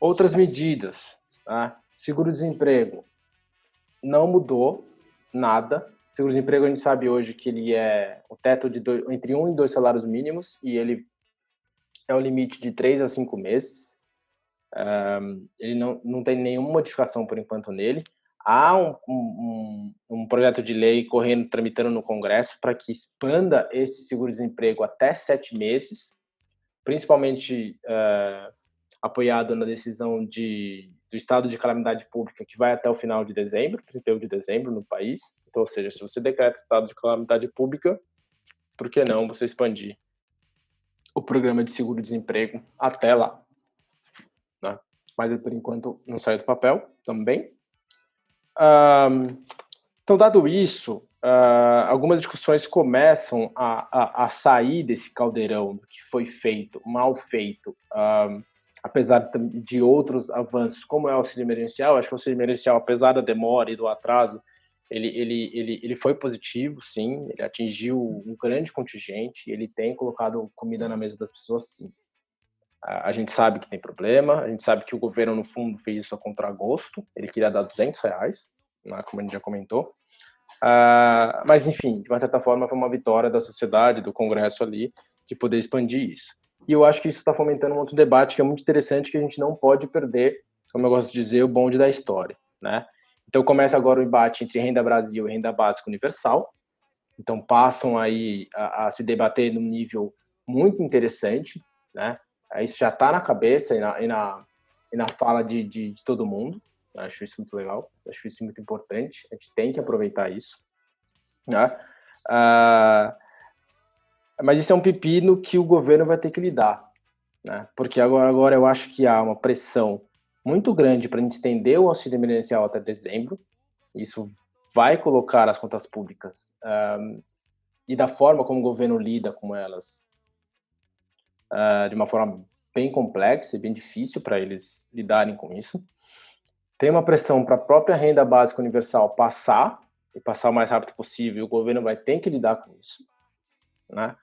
Outras medidas, tá? seguro-desemprego, não mudou, nada. Seguro-desemprego a gente sabe hoje que ele é o teto de dois, entre um e dois salários mínimos e ele é o limite de três a cinco meses. Um, ele não, não tem nenhuma modificação por enquanto nele. Há um, um, um projeto de lei correndo, tramitando no Congresso para que expanda esse seguro-desemprego até sete meses, principalmente uh, apoiado na decisão de do estado de calamidade pública que vai até o final de dezembro, 31 de dezembro no país. Então, ou seja, se você decreta estado de calamidade pública, por que não você expandir o programa de seguro-desemprego até lá? Né? Mas, por enquanto, não saiu do papel também. Então, dado isso, uh, algumas discussões começam a, a, a, sair desse caldeirão que foi feito, mal feito, apesar de outros avanços, como é o auxílio emergencial, acho que o auxílio emergencial, apesar da demora e do atraso, ele, ele, ele, ele foi positivo, sim, ele atingiu um grande contingente, ele tem colocado comida na mesa das pessoas, sim. A, gente sabe que tem problema, a gente sabe que o governo, no fundo, fez isso a contragosto, ele queria dar 200 reais, né, como a gente já comentou, uh, mas, enfim, de uma certa forma, foi uma vitória da sociedade, do Congresso ali, de poder expandir isso. E eu acho que isso está fomentando um outro debate que é muito interessante, que a gente não pode perder, como eu gosto de dizer, o bonde da história, né? Então começa agora o embate entre renda Brasil e renda básica universal. Então passam aí a, a se debater num nível muito interessante, né? Isso já está na cabeça e na, e na, e na fala de, de, de todo mundo. Eu acho isso muito legal, acho isso muito importante. A gente tem que aproveitar isso, né? Uh, mas isso é um pepino que o governo vai ter que lidar, né? Porque agora, agora eu acho que há uma pressão muito grande para a gente estender o auxílio emergencial até dezembro. Isso vai colocar as contas públicas um, e da forma como o governo lida com elas uh, de uma forma bem complexa e bem difícil para eles lidarem com isso. Tem uma pressão para a própria renda básica universal passar e passar o mais rápido possível. O governo vai ter que lidar com isso, né?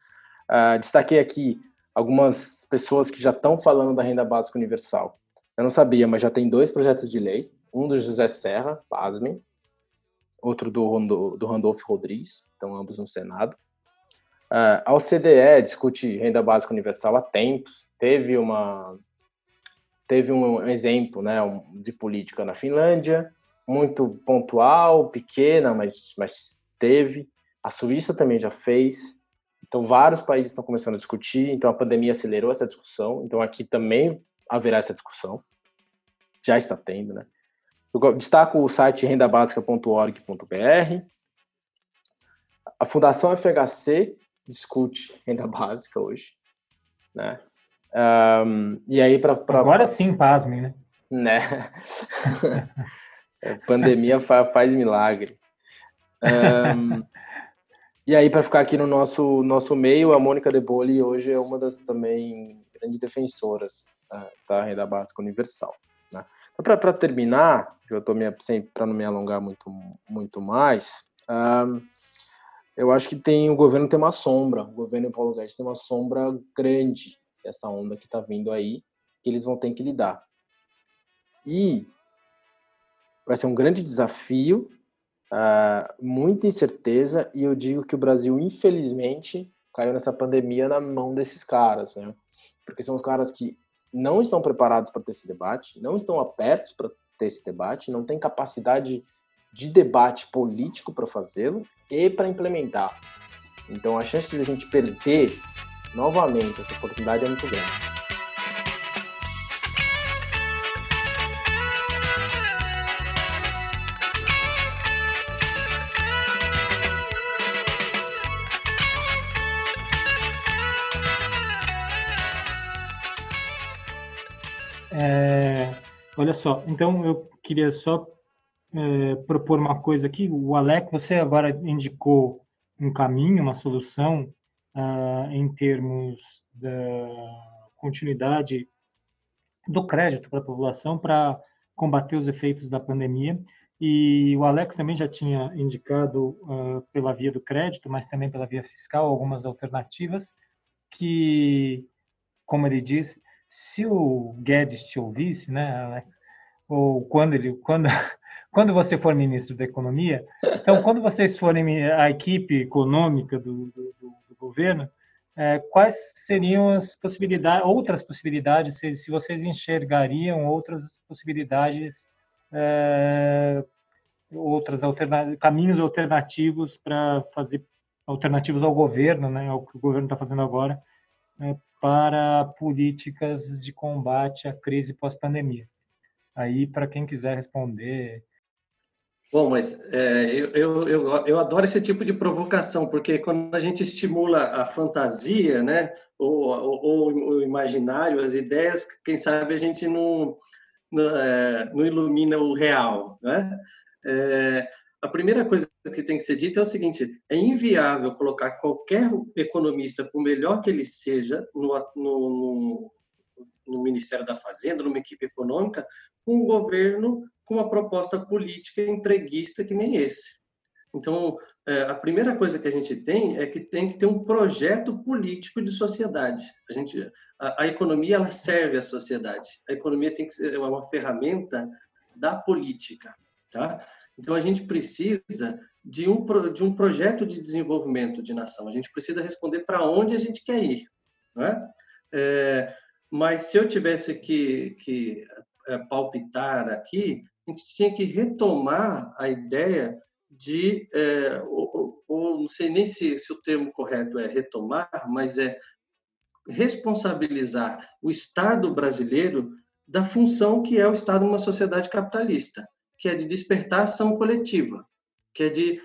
Uh, destaquei aqui algumas pessoas que já estão falando da renda básica universal. Eu não sabia, mas já tem dois projetos de lei. Um do José Serra, pasmem, outro do, Rondo, do Randolfo Rodrigues, estão ambos no Senado. Uh, a OCDE discute renda básica universal há tempos. Teve uma teve um exemplo, né, de política na Finlândia, muito pontual, pequena, mas mas teve. A Suíça também já fez. Então vários países estão começando a discutir. Então a pandemia acelerou essa discussão. Então aqui também haverá essa discussão. Já está tendo, né? Eu destaco o site rendabásica.org.br. A Fundação FHC discute renda básica hoje, né? Um, e aí para agora sim, pasmem, né? Né? pandemia faz, faz milagre. Um, e aí para ficar aqui no nosso nosso meio, a Mônica De Boli hoje é uma das também grandes defensoras da, da renda básica universal. Né? Então, para terminar, eu estou para não me alongar muito muito mais. Um, eu acho que tem o governo tem uma sombra, o governo Paulo Guedes tem uma sombra grande essa onda que está vindo aí, que eles vão ter que lidar. E vai ser um grande desafio, uh, muita incerteza, e eu digo que o Brasil, infelizmente, caiu nessa pandemia na mão desses caras, né? Porque são os caras que não estão preparados para ter esse debate, não estão abertos para ter esse debate, não têm capacidade de debate político para fazê-lo e para implementar. Então a chance de a gente perder novamente essa oportunidade é muito grande. É, olha só, então eu queria só é, propor uma coisa aqui. O Alex, você agora indicou um caminho, uma solução uh, em termos da continuidade do crédito para a população para combater os efeitos da pandemia. E o Alex também já tinha indicado uh, pela via do crédito, mas também pela via fiscal, algumas alternativas que, como ele disse, se o Guedes te ouvisse, né, Alex, ou quando ele, quando quando você for ministro da Economia, então, quando vocês forem a equipe econômica do, do, do governo, é, quais seriam as possibilidades, outras possibilidades, se, se vocês enxergariam outras possibilidades, é, outras alterna caminhos alternativos para fazer alternativos ao governo, né, ao que o governo está fazendo agora, é, para políticas de combate à crise pós-pandemia. Aí, para quem quiser responder, Bom, mas é, eu, eu, eu, adoro esse tipo de provocação, porque quando a gente estimula a fantasia, né, ou, ou, ou o imaginário, as ideias, quem sabe a gente não, não, é, não ilumina o real. Né? É, a primeira coisa que tem que ser dita é o seguinte: é inviável colocar qualquer economista, por melhor que ele seja, no, no, no Ministério da Fazenda, numa equipe econômica, com um governo com uma proposta política entreguista que nem esse. Então, é, a primeira coisa que a gente tem é que tem que ter um projeto político de sociedade. A gente, a, a economia ela serve à sociedade. A economia tem que ser uma ferramenta da política, tá? Então a gente precisa de um de um projeto de desenvolvimento de nação. A gente precisa responder para onde a gente quer ir, né? É, mas se eu tivesse que, que é, palpitar aqui, a gente tinha que retomar a ideia de, é, ou, ou, não sei nem se, se o termo correto é retomar, mas é responsabilizar o Estado brasileiro da função que é o Estado numa sociedade capitalista, que é de despertar ação coletiva, que é de,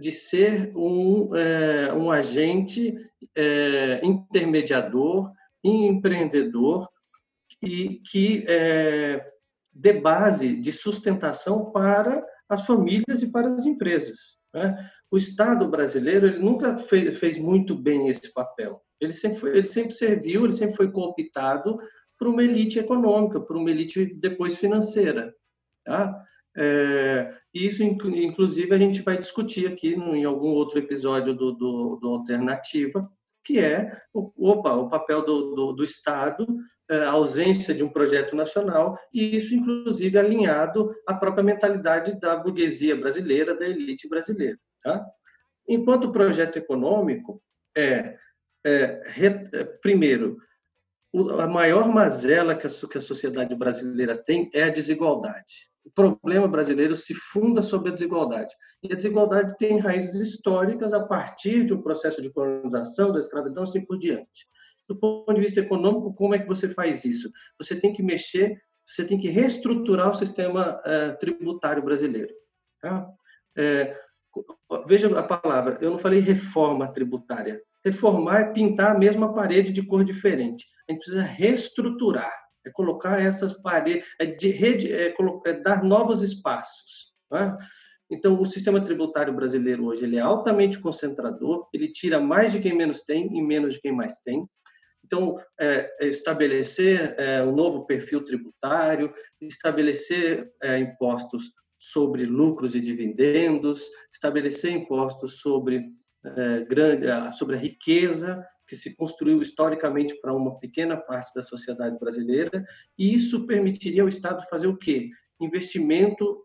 de ser um, é, um agente é, intermediador, empreendedor e que é, dê base de sustentação para as famílias e para as empresas. Né? O Estado brasileiro ele nunca fez, fez, muito bem esse papel. Ele sempre, foi, ele sempre serviu, ele sempre foi cooptado por uma elite econômica, por uma elite depois financeira. Tá? É, isso, inclusive, a gente vai discutir aqui em algum outro episódio do, do, do Alternativa, que é o, opa, o papel do, do, do Estado, é, a ausência de um projeto nacional, e isso, inclusive, alinhado à própria mentalidade da burguesia brasileira, da elite brasileira. Tá? Enquanto projeto econômico, é, é, é primeiro, a maior mazela que a, que a sociedade brasileira tem é a desigualdade. O problema brasileiro se funda sobre a desigualdade. E a desigualdade tem raízes históricas a partir de um processo de colonização, da escravidão, assim por diante. Do ponto de vista econômico, como é que você faz isso? Você tem que mexer, você tem que reestruturar o sistema uh, tributário brasileiro. Tá? É, veja a palavra, eu não falei reforma tributária. Reformar é pintar a mesma parede de cor diferente. A gente precisa reestruturar, é colocar essas paredes, é, de, é, é dar novos espaços. Né? Então, o sistema tributário brasileiro hoje ele é altamente concentrador, ele tira mais de quem menos tem e menos de quem mais tem. Então, é, é estabelecer é, um novo perfil tributário, estabelecer é, impostos sobre lucros e dividendos, estabelecer impostos sobre, é, grande, sobre a riqueza que se construiu historicamente para uma pequena parte da sociedade brasileira, e isso permitiria ao Estado fazer o quê? Investimento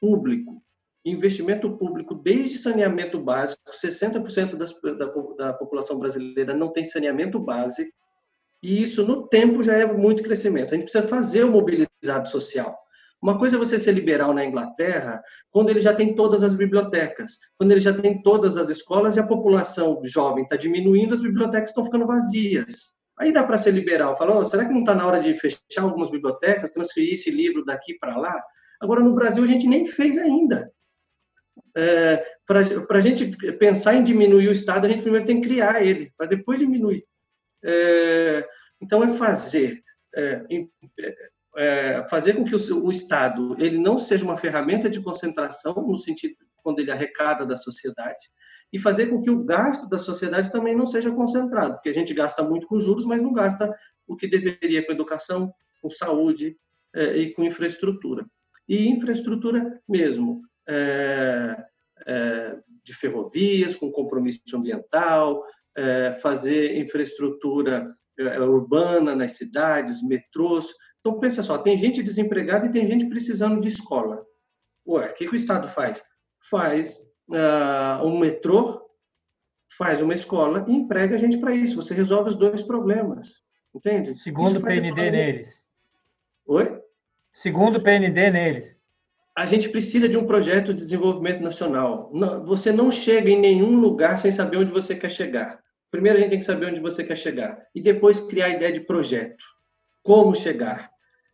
público. Investimento público desde saneamento básico, 60% das, da, da população brasileira não tem saneamento básico, e isso no tempo já é muito crescimento. A gente precisa fazer o mobilizado social. Uma coisa é você ser liberal na Inglaterra, quando ele já tem todas as bibliotecas, quando ele já tem todas as escolas e a população jovem está diminuindo, as bibliotecas estão ficando vazias. Aí dá para ser liberal, falar, oh, será que não está na hora de fechar algumas bibliotecas, transferir esse livro daqui para lá? Agora, no Brasil, a gente nem fez ainda. É, para a gente pensar em diminuir o Estado, a gente primeiro tem que criar ele, para depois diminuir. É, então, é fazer é, é, fazer com que o, o, Estado ele não seja uma ferramenta de concentração no sentido quando ele arrecada da sociedade e fazer com que o gasto da sociedade também não seja concentrado, porque a gente gasta muito com juros, mas não gasta o que deveria com educação, com saúde é, e com infraestrutura. E infraestrutura mesmo, é, é de ferrovias, com compromisso ambiental, é, fazer infraestrutura é, urbana nas cidades, metrôs, então, pensa só, tem gente desempregada e tem gente precisando de escola. Ué, o que, que o Estado faz? Faz uh, um metrô, faz uma escola e emprega a gente para isso. Você resolve os dois problemas. Entende? Segundo o PND neles. Oi? Segundo o PND neles. A gente precisa de um projeto de desenvolvimento nacional. Você não chega em nenhum lugar sem saber onde você quer chegar. Primeiro a gente tem que saber onde você quer chegar e depois criar a ideia de projeto como chegar.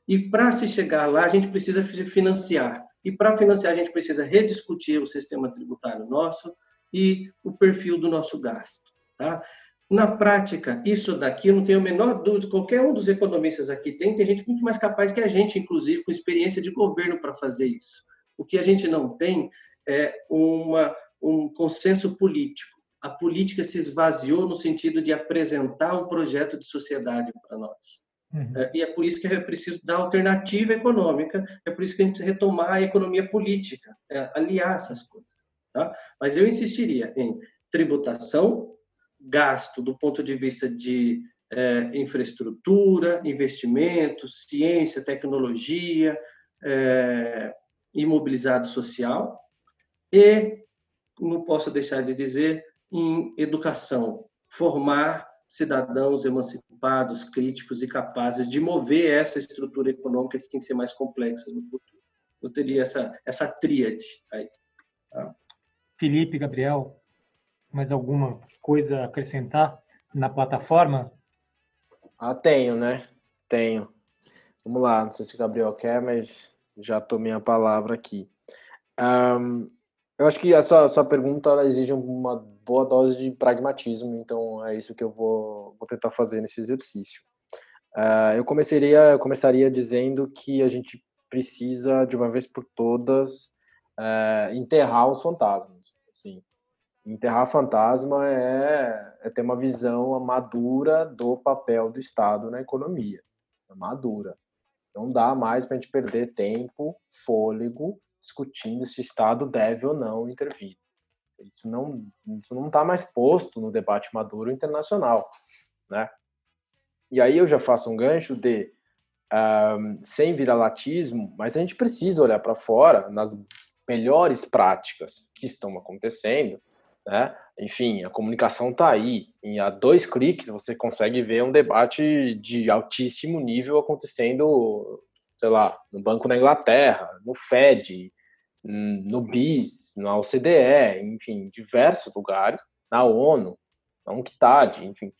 E para se chegar lá, a gente precisa financiar. E para financiar, a gente precisa rediscutir o sistema tributário nosso e o perfil do nosso gasto. Tá? Na prática, isso daqui, não tenho a menor dúvida, qualquer um dos economistas aqui tem, tem gente muito mais capaz que a gente, inclusive, com experiência de governo para fazer isso. O que a gente não tem é uma, um consenso político. A política se esvaziou no sentido de apresentar um projeto de sociedade para nós. Uhum. É, e é por isso que é preciso dar alternativa econômica, é por isso que a gente precisa retomar a economia política, é, aliar essas coisas. Tá? Mas eu insistiria em tributação, gasto do ponto de vista de é, infraestrutura, investimentos, ciência, tecnologia, é, imobilizado social, e, não posso deixar de dizer, em educação, formar cidadãos emancipados, críticos e capazes de mover essa estrutura econômica que tem que ser mais complexa no futuro. Eu teria essa, essa tríade aí. Tá? Felipe, Gabriel, mais alguma coisa a acrescentar na plataforma? Ah, tenho, né? Tenho. Vamos lá, não sei se o Gabriel quer, mas já tomei a palavra aqui. Um, eu acho que a sua, a sua pergunta exige uma boa dose de pragmatismo, então é isso que eu vou, vou tentar fazer nesse exercício. Uh, eu começaria, eu começaria dizendo que a gente precisa, de uma vez por todas, uh, enterrar os fantasmas. Assim. Enterrar fantasma é, é ter uma visão madura do papel do Estado na economia. Madura. Não dá mais para a gente perder tempo, fôlego, discutindo se o Estado deve ou não intervir. Isso não isso não está mais posto no debate maduro internacional, né? E aí eu já faço um gancho de um, sem viralatismo, mas a gente precisa olhar para fora nas melhores práticas que estão acontecendo né? Enfim, a comunicação está aí. E a dois cliques você consegue ver um debate de altíssimo nível acontecendo, sei lá, no Banco da Inglaterra, no Fed, no BIS, na OCDE, enfim, diversos lugares, na ONU, na UNCTAD, enfim.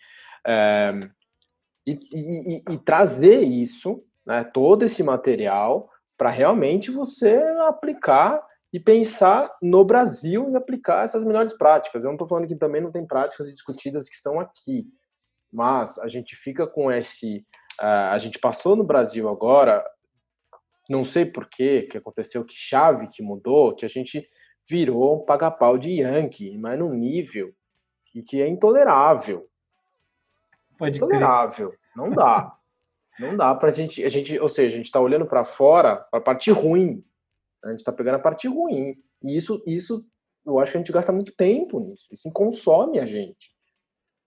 É, e, e, e, trazer isso, né, todo esse material, para realmente você aplicar e pensar no Brasil e aplicar essas melhores práticas. Eu não estou falando que também não tem práticas discutidas que são aqui, mas a gente fica com esse. Uh, a gente passou no Brasil agora, não sei por que aconteceu, que chave que mudou, que a gente virou um paga-pau de Yankee, mas num nível que, que é intolerável. Pode intolerável. Crer. Não dá. Não dá para a gente, a gente, ou seja, a gente está olhando para fora, para a parte ruim a gente está pegando a parte ruim. E isso, isso, eu acho que a gente gasta muito tempo nisso. Isso consome a gente.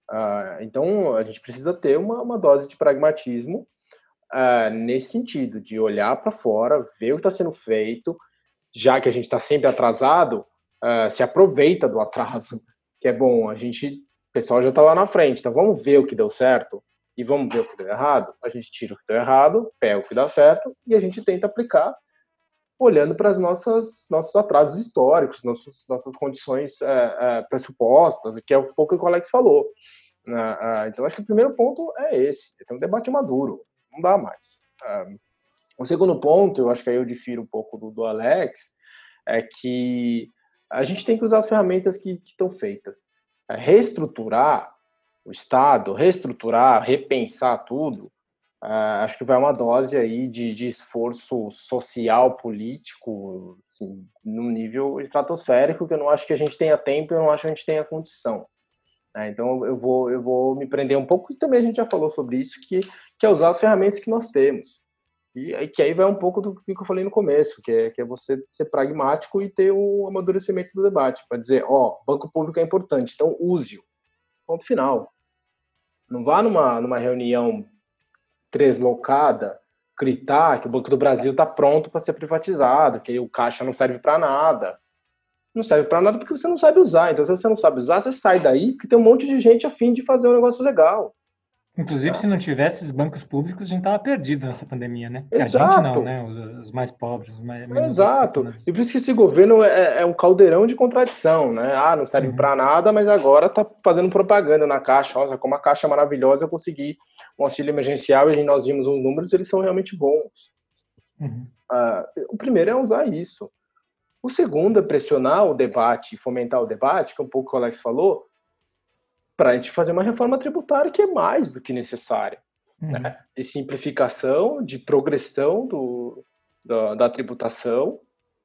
Uh, então, a gente precisa ter uma, uma dose de pragmatismo uh, nesse sentido, de olhar para fora, ver o que está sendo feito, já que a gente está sempre atrasado, uh, se aproveita do atraso, que é bom. A gente, o pessoal já está lá na frente, então vamos ver o que deu certo e vamos ver o que deu errado. A gente tira o que deu errado, pega o que dá certo e a gente tenta aplicar olhando para as nossas nossos atrasos históricos, nossos, nossas condições é, é, pressupostas, que é um pouco o que o Alex falou. Né? então, acho que o primeiro ponto é esse: é um debate maduro, não dá mais. o segundo ponto, eu acho que aí eu difiro um pouco do, do Alex, é que a gente tem que usar as ferramentas que estão feitas. É, reestruturar o Estado, reestruturar, repensar tudo, Uh, acho que vai uma dose aí de, de esforço social, político, assim, num nível estratosférico que eu não acho que a gente tenha tempo, eu não acho que a gente tenha condição. Né? Então eu vou eu vou me prender um pouco e também a gente já falou sobre isso que que é usar as ferramentas que nós temos e que aí vai um pouco do que eu falei no começo, que é, que é você ser pragmático e ter um amadurecimento do debate para dizer, ó, banco público é importante, então use-o. Ponto final. Não vá numa numa reunião deslocada, gritar que o Banco do Brasil está pronto para ser privatizado, que o caixa não serve para nada. Não serve para nada porque você não sabe usar. Então, se você não sabe usar, você sai daí, porque tem um monte de gente a fim de fazer um negócio legal. Inclusive, tá. se não tivesse esses bancos públicos, a gente estava perdido nessa pandemia, né? Exato. A gente não, né? Os, os mais pobres, os mais. Exato. E por isso que esse governo é, é, um caldeirão de contradição, né? Ah, não serve uhum. para nada, mas agora está fazendo propaganda na caixa. Olha, como a caixa é maravilhosa, eu consegui um auxílio emergencial e nós vimos os números, eles são realmente bons. Uhum. Uh, o primeiro é usar isso. O segundo é pressionar o debate, fomentar o debate, que é um pouco o que o Alex falou, para a gente fazer uma reforma tributária que é mais do que necessária. Uhum. Né? De simplificação, de progressão do, da, da tributação.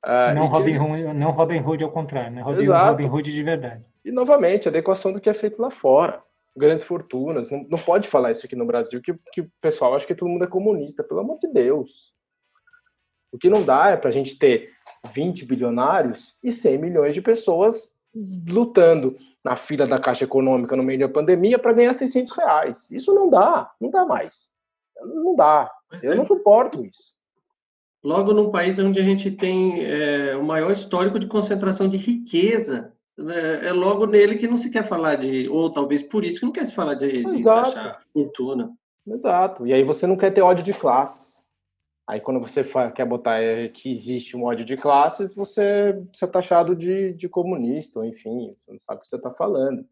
Uh, não, Robin Hood, não Robin Hood ao contrário, né? Robin, Robin Hood de verdade. E, novamente, adequação do que é feito lá fora. Grandes fortunas. Não, não pode falar isso aqui no Brasil, que, que o pessoal acha que todo mundo é comunista. Pelo amor de Deus. O que não dá é para a gente ter 20 bilionários e 100 milhões de pessoas lutando na fila da Caixa Econômica no meio da pandemia para ganhar 600 reais. Isso não dá, não dá mais. Não dá. Pois Eu é. não suporto isso. Logo num país onde a gente tem é, o maior histórico de concentração de riqueza, é, é, logo nele que não se quer falar de, ou talvez por isso que não quer se falar de, de taxar fortuna. Exato. E aí você não quer ter ódio de classes. Aí quando você quer botar é, que existe um ódio de classes, você, você é taxado de, de comunista, ou enfim, você não sabe o que você está falando.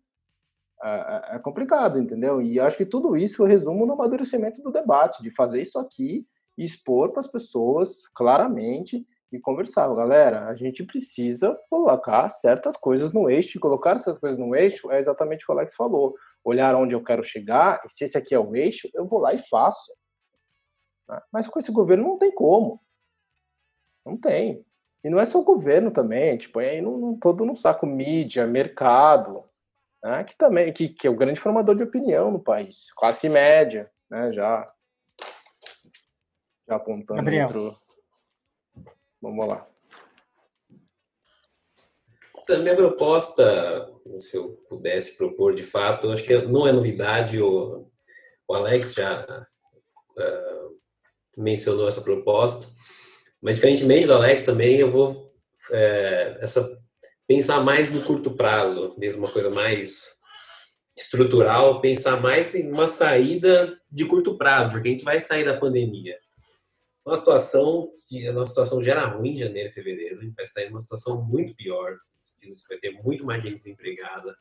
É, é, é, complicado, entendeu? E acho que tudo isso eu resumo no amadurecimento do debate, de fazer isso aqui e expor para as pessoas claramente e conversar. Galera, a gente precisa colocar certas coisas no eixo, e colocar essas coisas no eixo é exatamente o que o Alex falou. Olhar onde eu quero chegar, e se esse aqui é o eixo, eu vou lá e faço. Né? Mas com esse governo não tem como. Não tem. E não é só o governo também, tipo, aí não, todo no saco mídia, mercado, né? que também que, que é o grande formador de opinião no país, classe média, né? Já, já apontando Gabriel. Outro... Vamos lá. Essa minha proposta, se eu pudesse propor de fato, acho que não é novidade, o, o Alex já uh, mencionou essa proposta, mas diferentemente do Alex também, eu vou é, essa pensar mais no curto prazo, mesmo uma coisa mais estrutural, pensar mais em uma saída de curto prazo, porque a gente vai sair da pandemia. Uma situação que a nossa situação já era ruim em janeiro e fevereiro, a gente vai sair numa situação muito pior, você vai ter muito mais gente desempregada.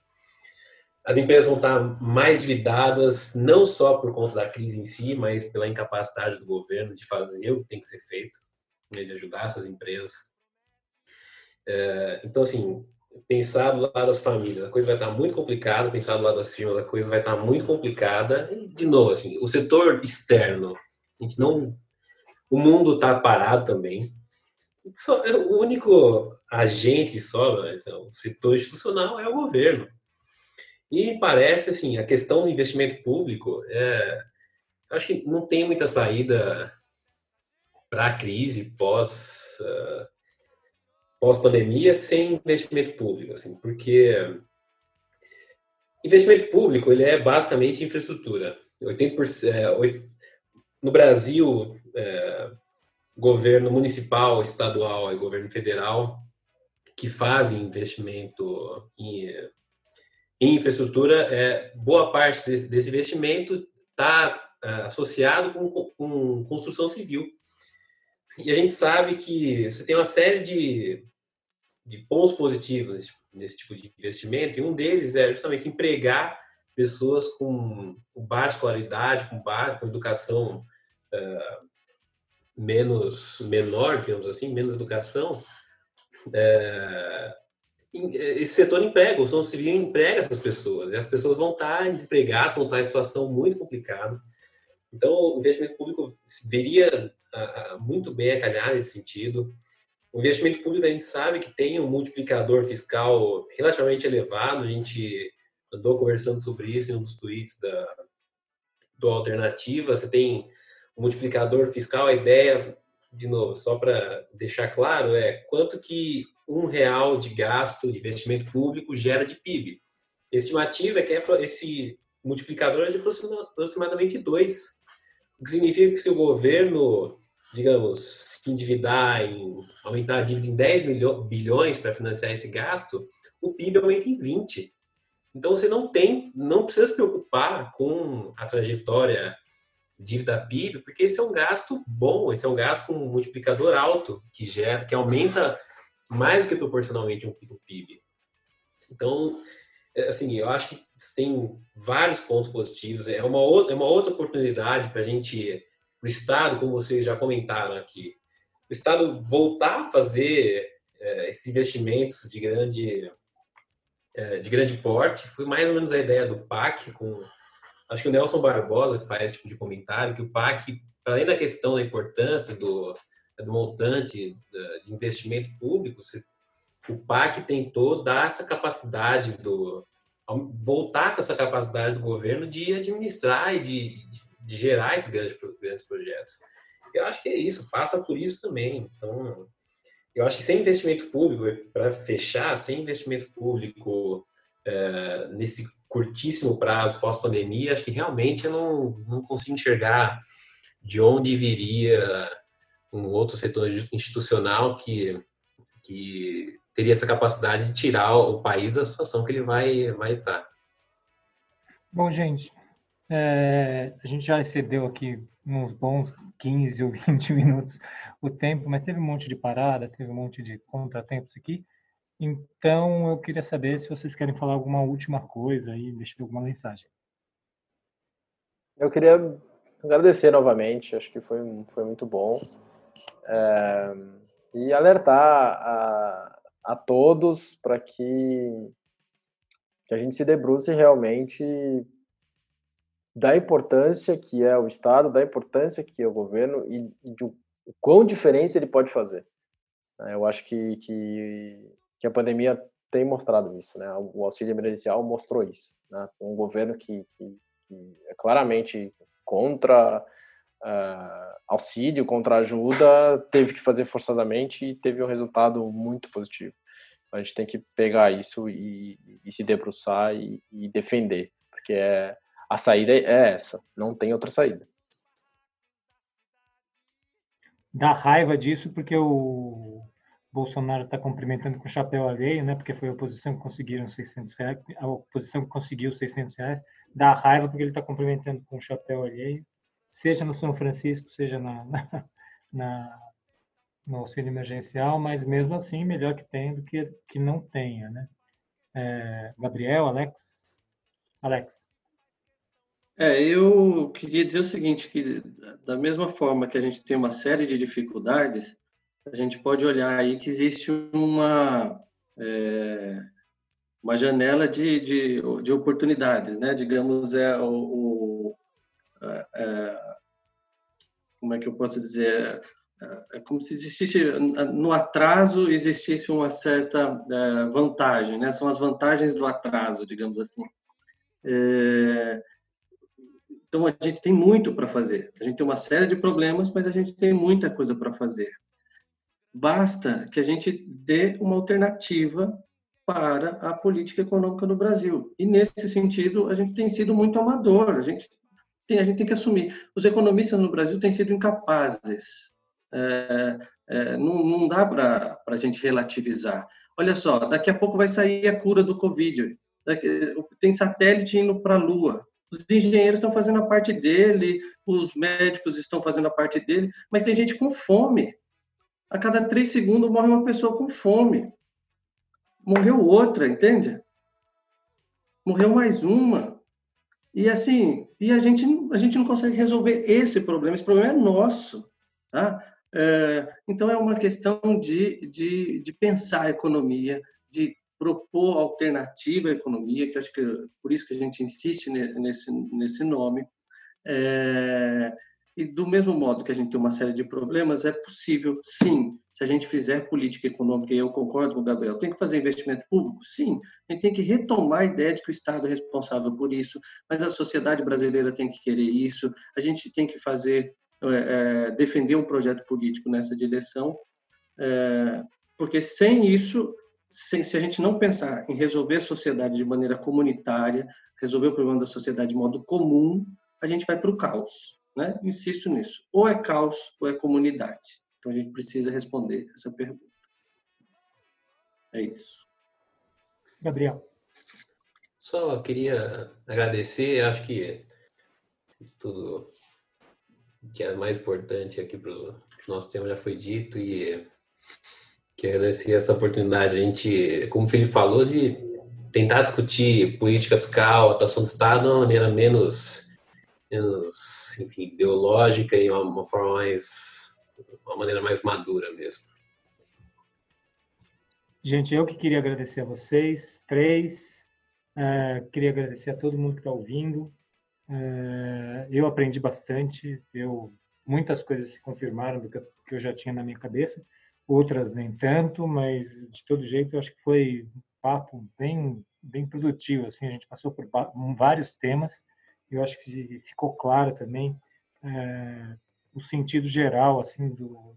As empresas vão estar mais endividadas, não só por conta da crise em si, mas pela incapacidade do governo de fazer o que tem que ser feito, né, de ajudar essas empresas. É, então, assim, pensar do lado das famílias, a coisa vai estar muito complicada, pensar do lado das firmas, a coisa vai estar muito complicada. E, de novo, assim, o setor externo, a gente não... O mundo está parado também. Só, é o único agente que sobra, né, o setor institucional, é o governo. E parece, assim, a questão do investimento público, é, acho que não tem muita saída para a crise pós... Uh, pós-pandemia sem investimento público, assim, porque investimento público ele é basicamente infraestrutura. 80%, é, no Brasil, é, governo municipal, estadual e governo federal que fazem investimento em, em infraestrutura, é, boa parte desse, desse investimento está é, associado com, com construção civil. E a gente sabe que você tem uma série de de pontos positivos nesse, tipo de investimento, e um deles é justamente empregar pessoas com, com baixa qualidade, com, baixa, com educação uh, menos menor, digamos assim, menos educação. Uh, esse setor emprega, o som civil emprega essas pessoas, e as pessoas vão estar desempregadas, vão estar em situação muito complicada. Então, o investimento público veria muito bem a calhar nesse sentido. O investimento público a gente sabe que tem um multiplicador fiscal relativamente elevado. A gente andou conversando sobre isso em um dos tweets da, do Alternativa. Você tem um multiplicador fiscal. A ideia, de novo, só para deixar claro, é quanto que um real de gasto de investimento público gera de PIB. A estimativa é que esse multiplicador é de aproximadamente dois, o que significa que se o governo digamos, se endividar, em, aumentar a dívida em 10 milho, bilhões para financiar esse gasto, o PIB aumenta em 20. Então você não tem, não precisa se preocupar com a trajetória dívida PIB, porque esse é um gasto bom, esse é um gasto com um multiplicador alto que gera, que aumenta mais do que proporcionalmente o PIB. Então, é, assim, eu acho que tem vários pontos positivos. É uma outra, é uma outra oportunidade para a gente o Estado, como vocês já comentaram aqui, o Estado voltar a fazer é, esses investimentos de grande, é, de grande porte, foi mais ou menos a ideia do PAC, com, acho que o Nelson Barbosa que faz esse tipo de comentário, que o PAC, além da questão da importância do, do montante de investimento público, o PAC tentou dar essa capacidade do voltar com essa capacidade do governo de administrar e de, de de gerar esses grandes, grandes projetos. Eu acho que é isso, passa por isso também. Então, eu acho que sem investimento público, para fechar, sem investimento público é, nesse curtíssimo prazo pós-pandemia, acho que realmente eu não, não consigo enxergar de onde viria um outro setor institucional que, que teria essa capacidade de tirar o país da situação que ele vai, vai estar. Bom, gente, é, a gente já excedeu aqui uns bons 15 ou 20 minutos o tempo, mas teve um monte de parada, teve um monte de contratempos aqui. Então, eu queria saber se vocês querem falar alguma última coisa e deixar alguma mensagem. Eu queria agradecer novamente, acho que foi, foi muito bom. É, e alertar a, a todos para que, que a gente se debruce realmente da importância que é o Estado, da importância que é o governo e, e do o quão diferença ele pode fazer. É, eu acho que, que, que, a pandemia tem mostrado isso, né? O auxílio emergencial mostrou isso. Né? Um governo que, que, que é claramente contra uh, auxílio, contra ajuda, teve que fazer forçadamente e teve um resultado muito positivo. A gente tem que pegar isso e, e se debruçar e, e defender, porque é a saída é essa, não tem outra saída. Dá raiva disso porque o, Bolsonaro está cumprimentando com chapéu alheio, né? Porque foi a oposição que conseguiram 600 reais, a oposição que conseguiu 600 reais, dá raiva porque ele está cumprimentando com chapéu alheio, seja no São Francisco, seja na, na, na, no auxílio emergencial, mas mesmo assim melhor que tenha do que que não tenha, né? É, Gabriel, Alex, Alex. É, eu queria dizer o seguinte, que da mesma forma que a gente tem uma série de dificuldades, a gente pode olhar aí que existe uma é, uma janela de, de, de, oportunidades, né? Digamos, é o, o como é que eu posso dizer? É, é como se existisse no atraso existisse uma certa é, vantagem, né? São as vantagens do atraso, digamos assim. É, então a gente tem muito para fazer. A gente tem uma série de problemas, mas a gente tem muita coisa para fazer. Basta que a gente dê uma alternativa para a política econômica no Brasil. E nesse sentido, a gente tem sido muito amador. A gente tem, a gente tem que assumir. Os economistas no Brasil têm sido incapazes. É, é, não, não dá para a gente relativizar. Olha só, daqui a pouco vai sair a cura do Covid. Daqui, tem satélite indo para a Lua. Os engenheiros estão fazendo a parte dele, os médicos estão fazendo a parte dele, mas tem gente com fome. A cada três segundos morre uma pessoa com fome. Morreu outra, entende? Morreu mais uma. E assim, e a gente, a gente não consegue resolver esse problema. Esse problema é nosso. Tá? É, então, é uma questão de, de, de pensar a economia, de propor alternativa à economia, que acho que é por isso que a gente insiste nesse, nesse nome. É, e do mesmo modo que a gente tem uma série de problemas, é possível, sim, se a gente fizer política econômica, e eu concordo com o Gabriel, tem que fazer investimento público? Sim, a gente tem que retomar a ideia de que o Estado é responsável por isso, mas a sociedade brasileira tem que querer isso, a gente tem que fazer, é, é, defender um projeto político nessa direção, é, porque sem isso, sem, se a gente não pensar em resolver a sociedade de maneira comunitária, resolver o problema da sociedade de modo comum, a gente vai para o caos. Né? Insisto nisso. Ou é caos ou é comunidade. Então a gente precisa responder essa pergunta. É isso. Gabriel. Só queria agradecer, acho que tudo que é mais importante aqui para o nosso tema já foi dito e quero agradecer essa oportunidade. A gente, como o Felipe falou, de tentar discutir política fiscal, atuação do Estado de uma maneira menos menos, enfim, ideológica e uma, uma forma mais, uma maneira mais madura mesmo. Gente, eu que queria agradecer a vocês, três. É, queria agradecer a todo mundo que está ouvindo. É, eu aprendi bastante. Eu muitas coisas se confirmaram do que, que eu já tinha na minha cabeça, outras nem tanto, mas de todo jeito eu acho que foi um papo bem bem produtivo. Assim, a gente passou por vários temas eu acho que ficou claro também é, o sentido geral assim do, do,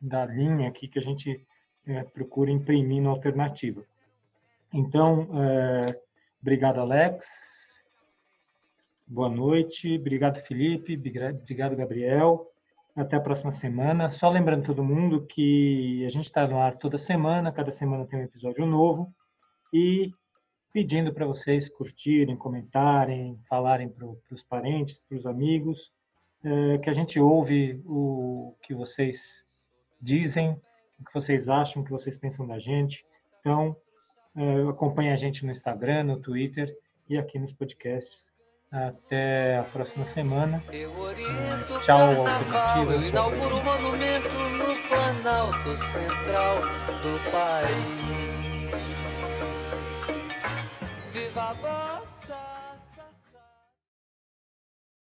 da linha aqui que a gente é, procura imprimir na alternativa. Então, é, obrigado Alex, boa noite, obrigado Felipe, obrigado Gabriel, até a próxima semana. Só lembrando todo mundo que a gente está no ar toda semana, cada semana tem um episódio novo. E pedindo para vocês curtirem, comentarem, falarem para os parentes, para os amigos, é, que a gente ouve o que vocês dizem, o que vocês acham, o que vocês pensam da gente. Então, é, acompanhe a gente no Instagram, no Twitter e aqui nos podcasts. Até a próxima semana. É, tchau, Alternativa. Eu inauguro o monumento no Planalto Central do país.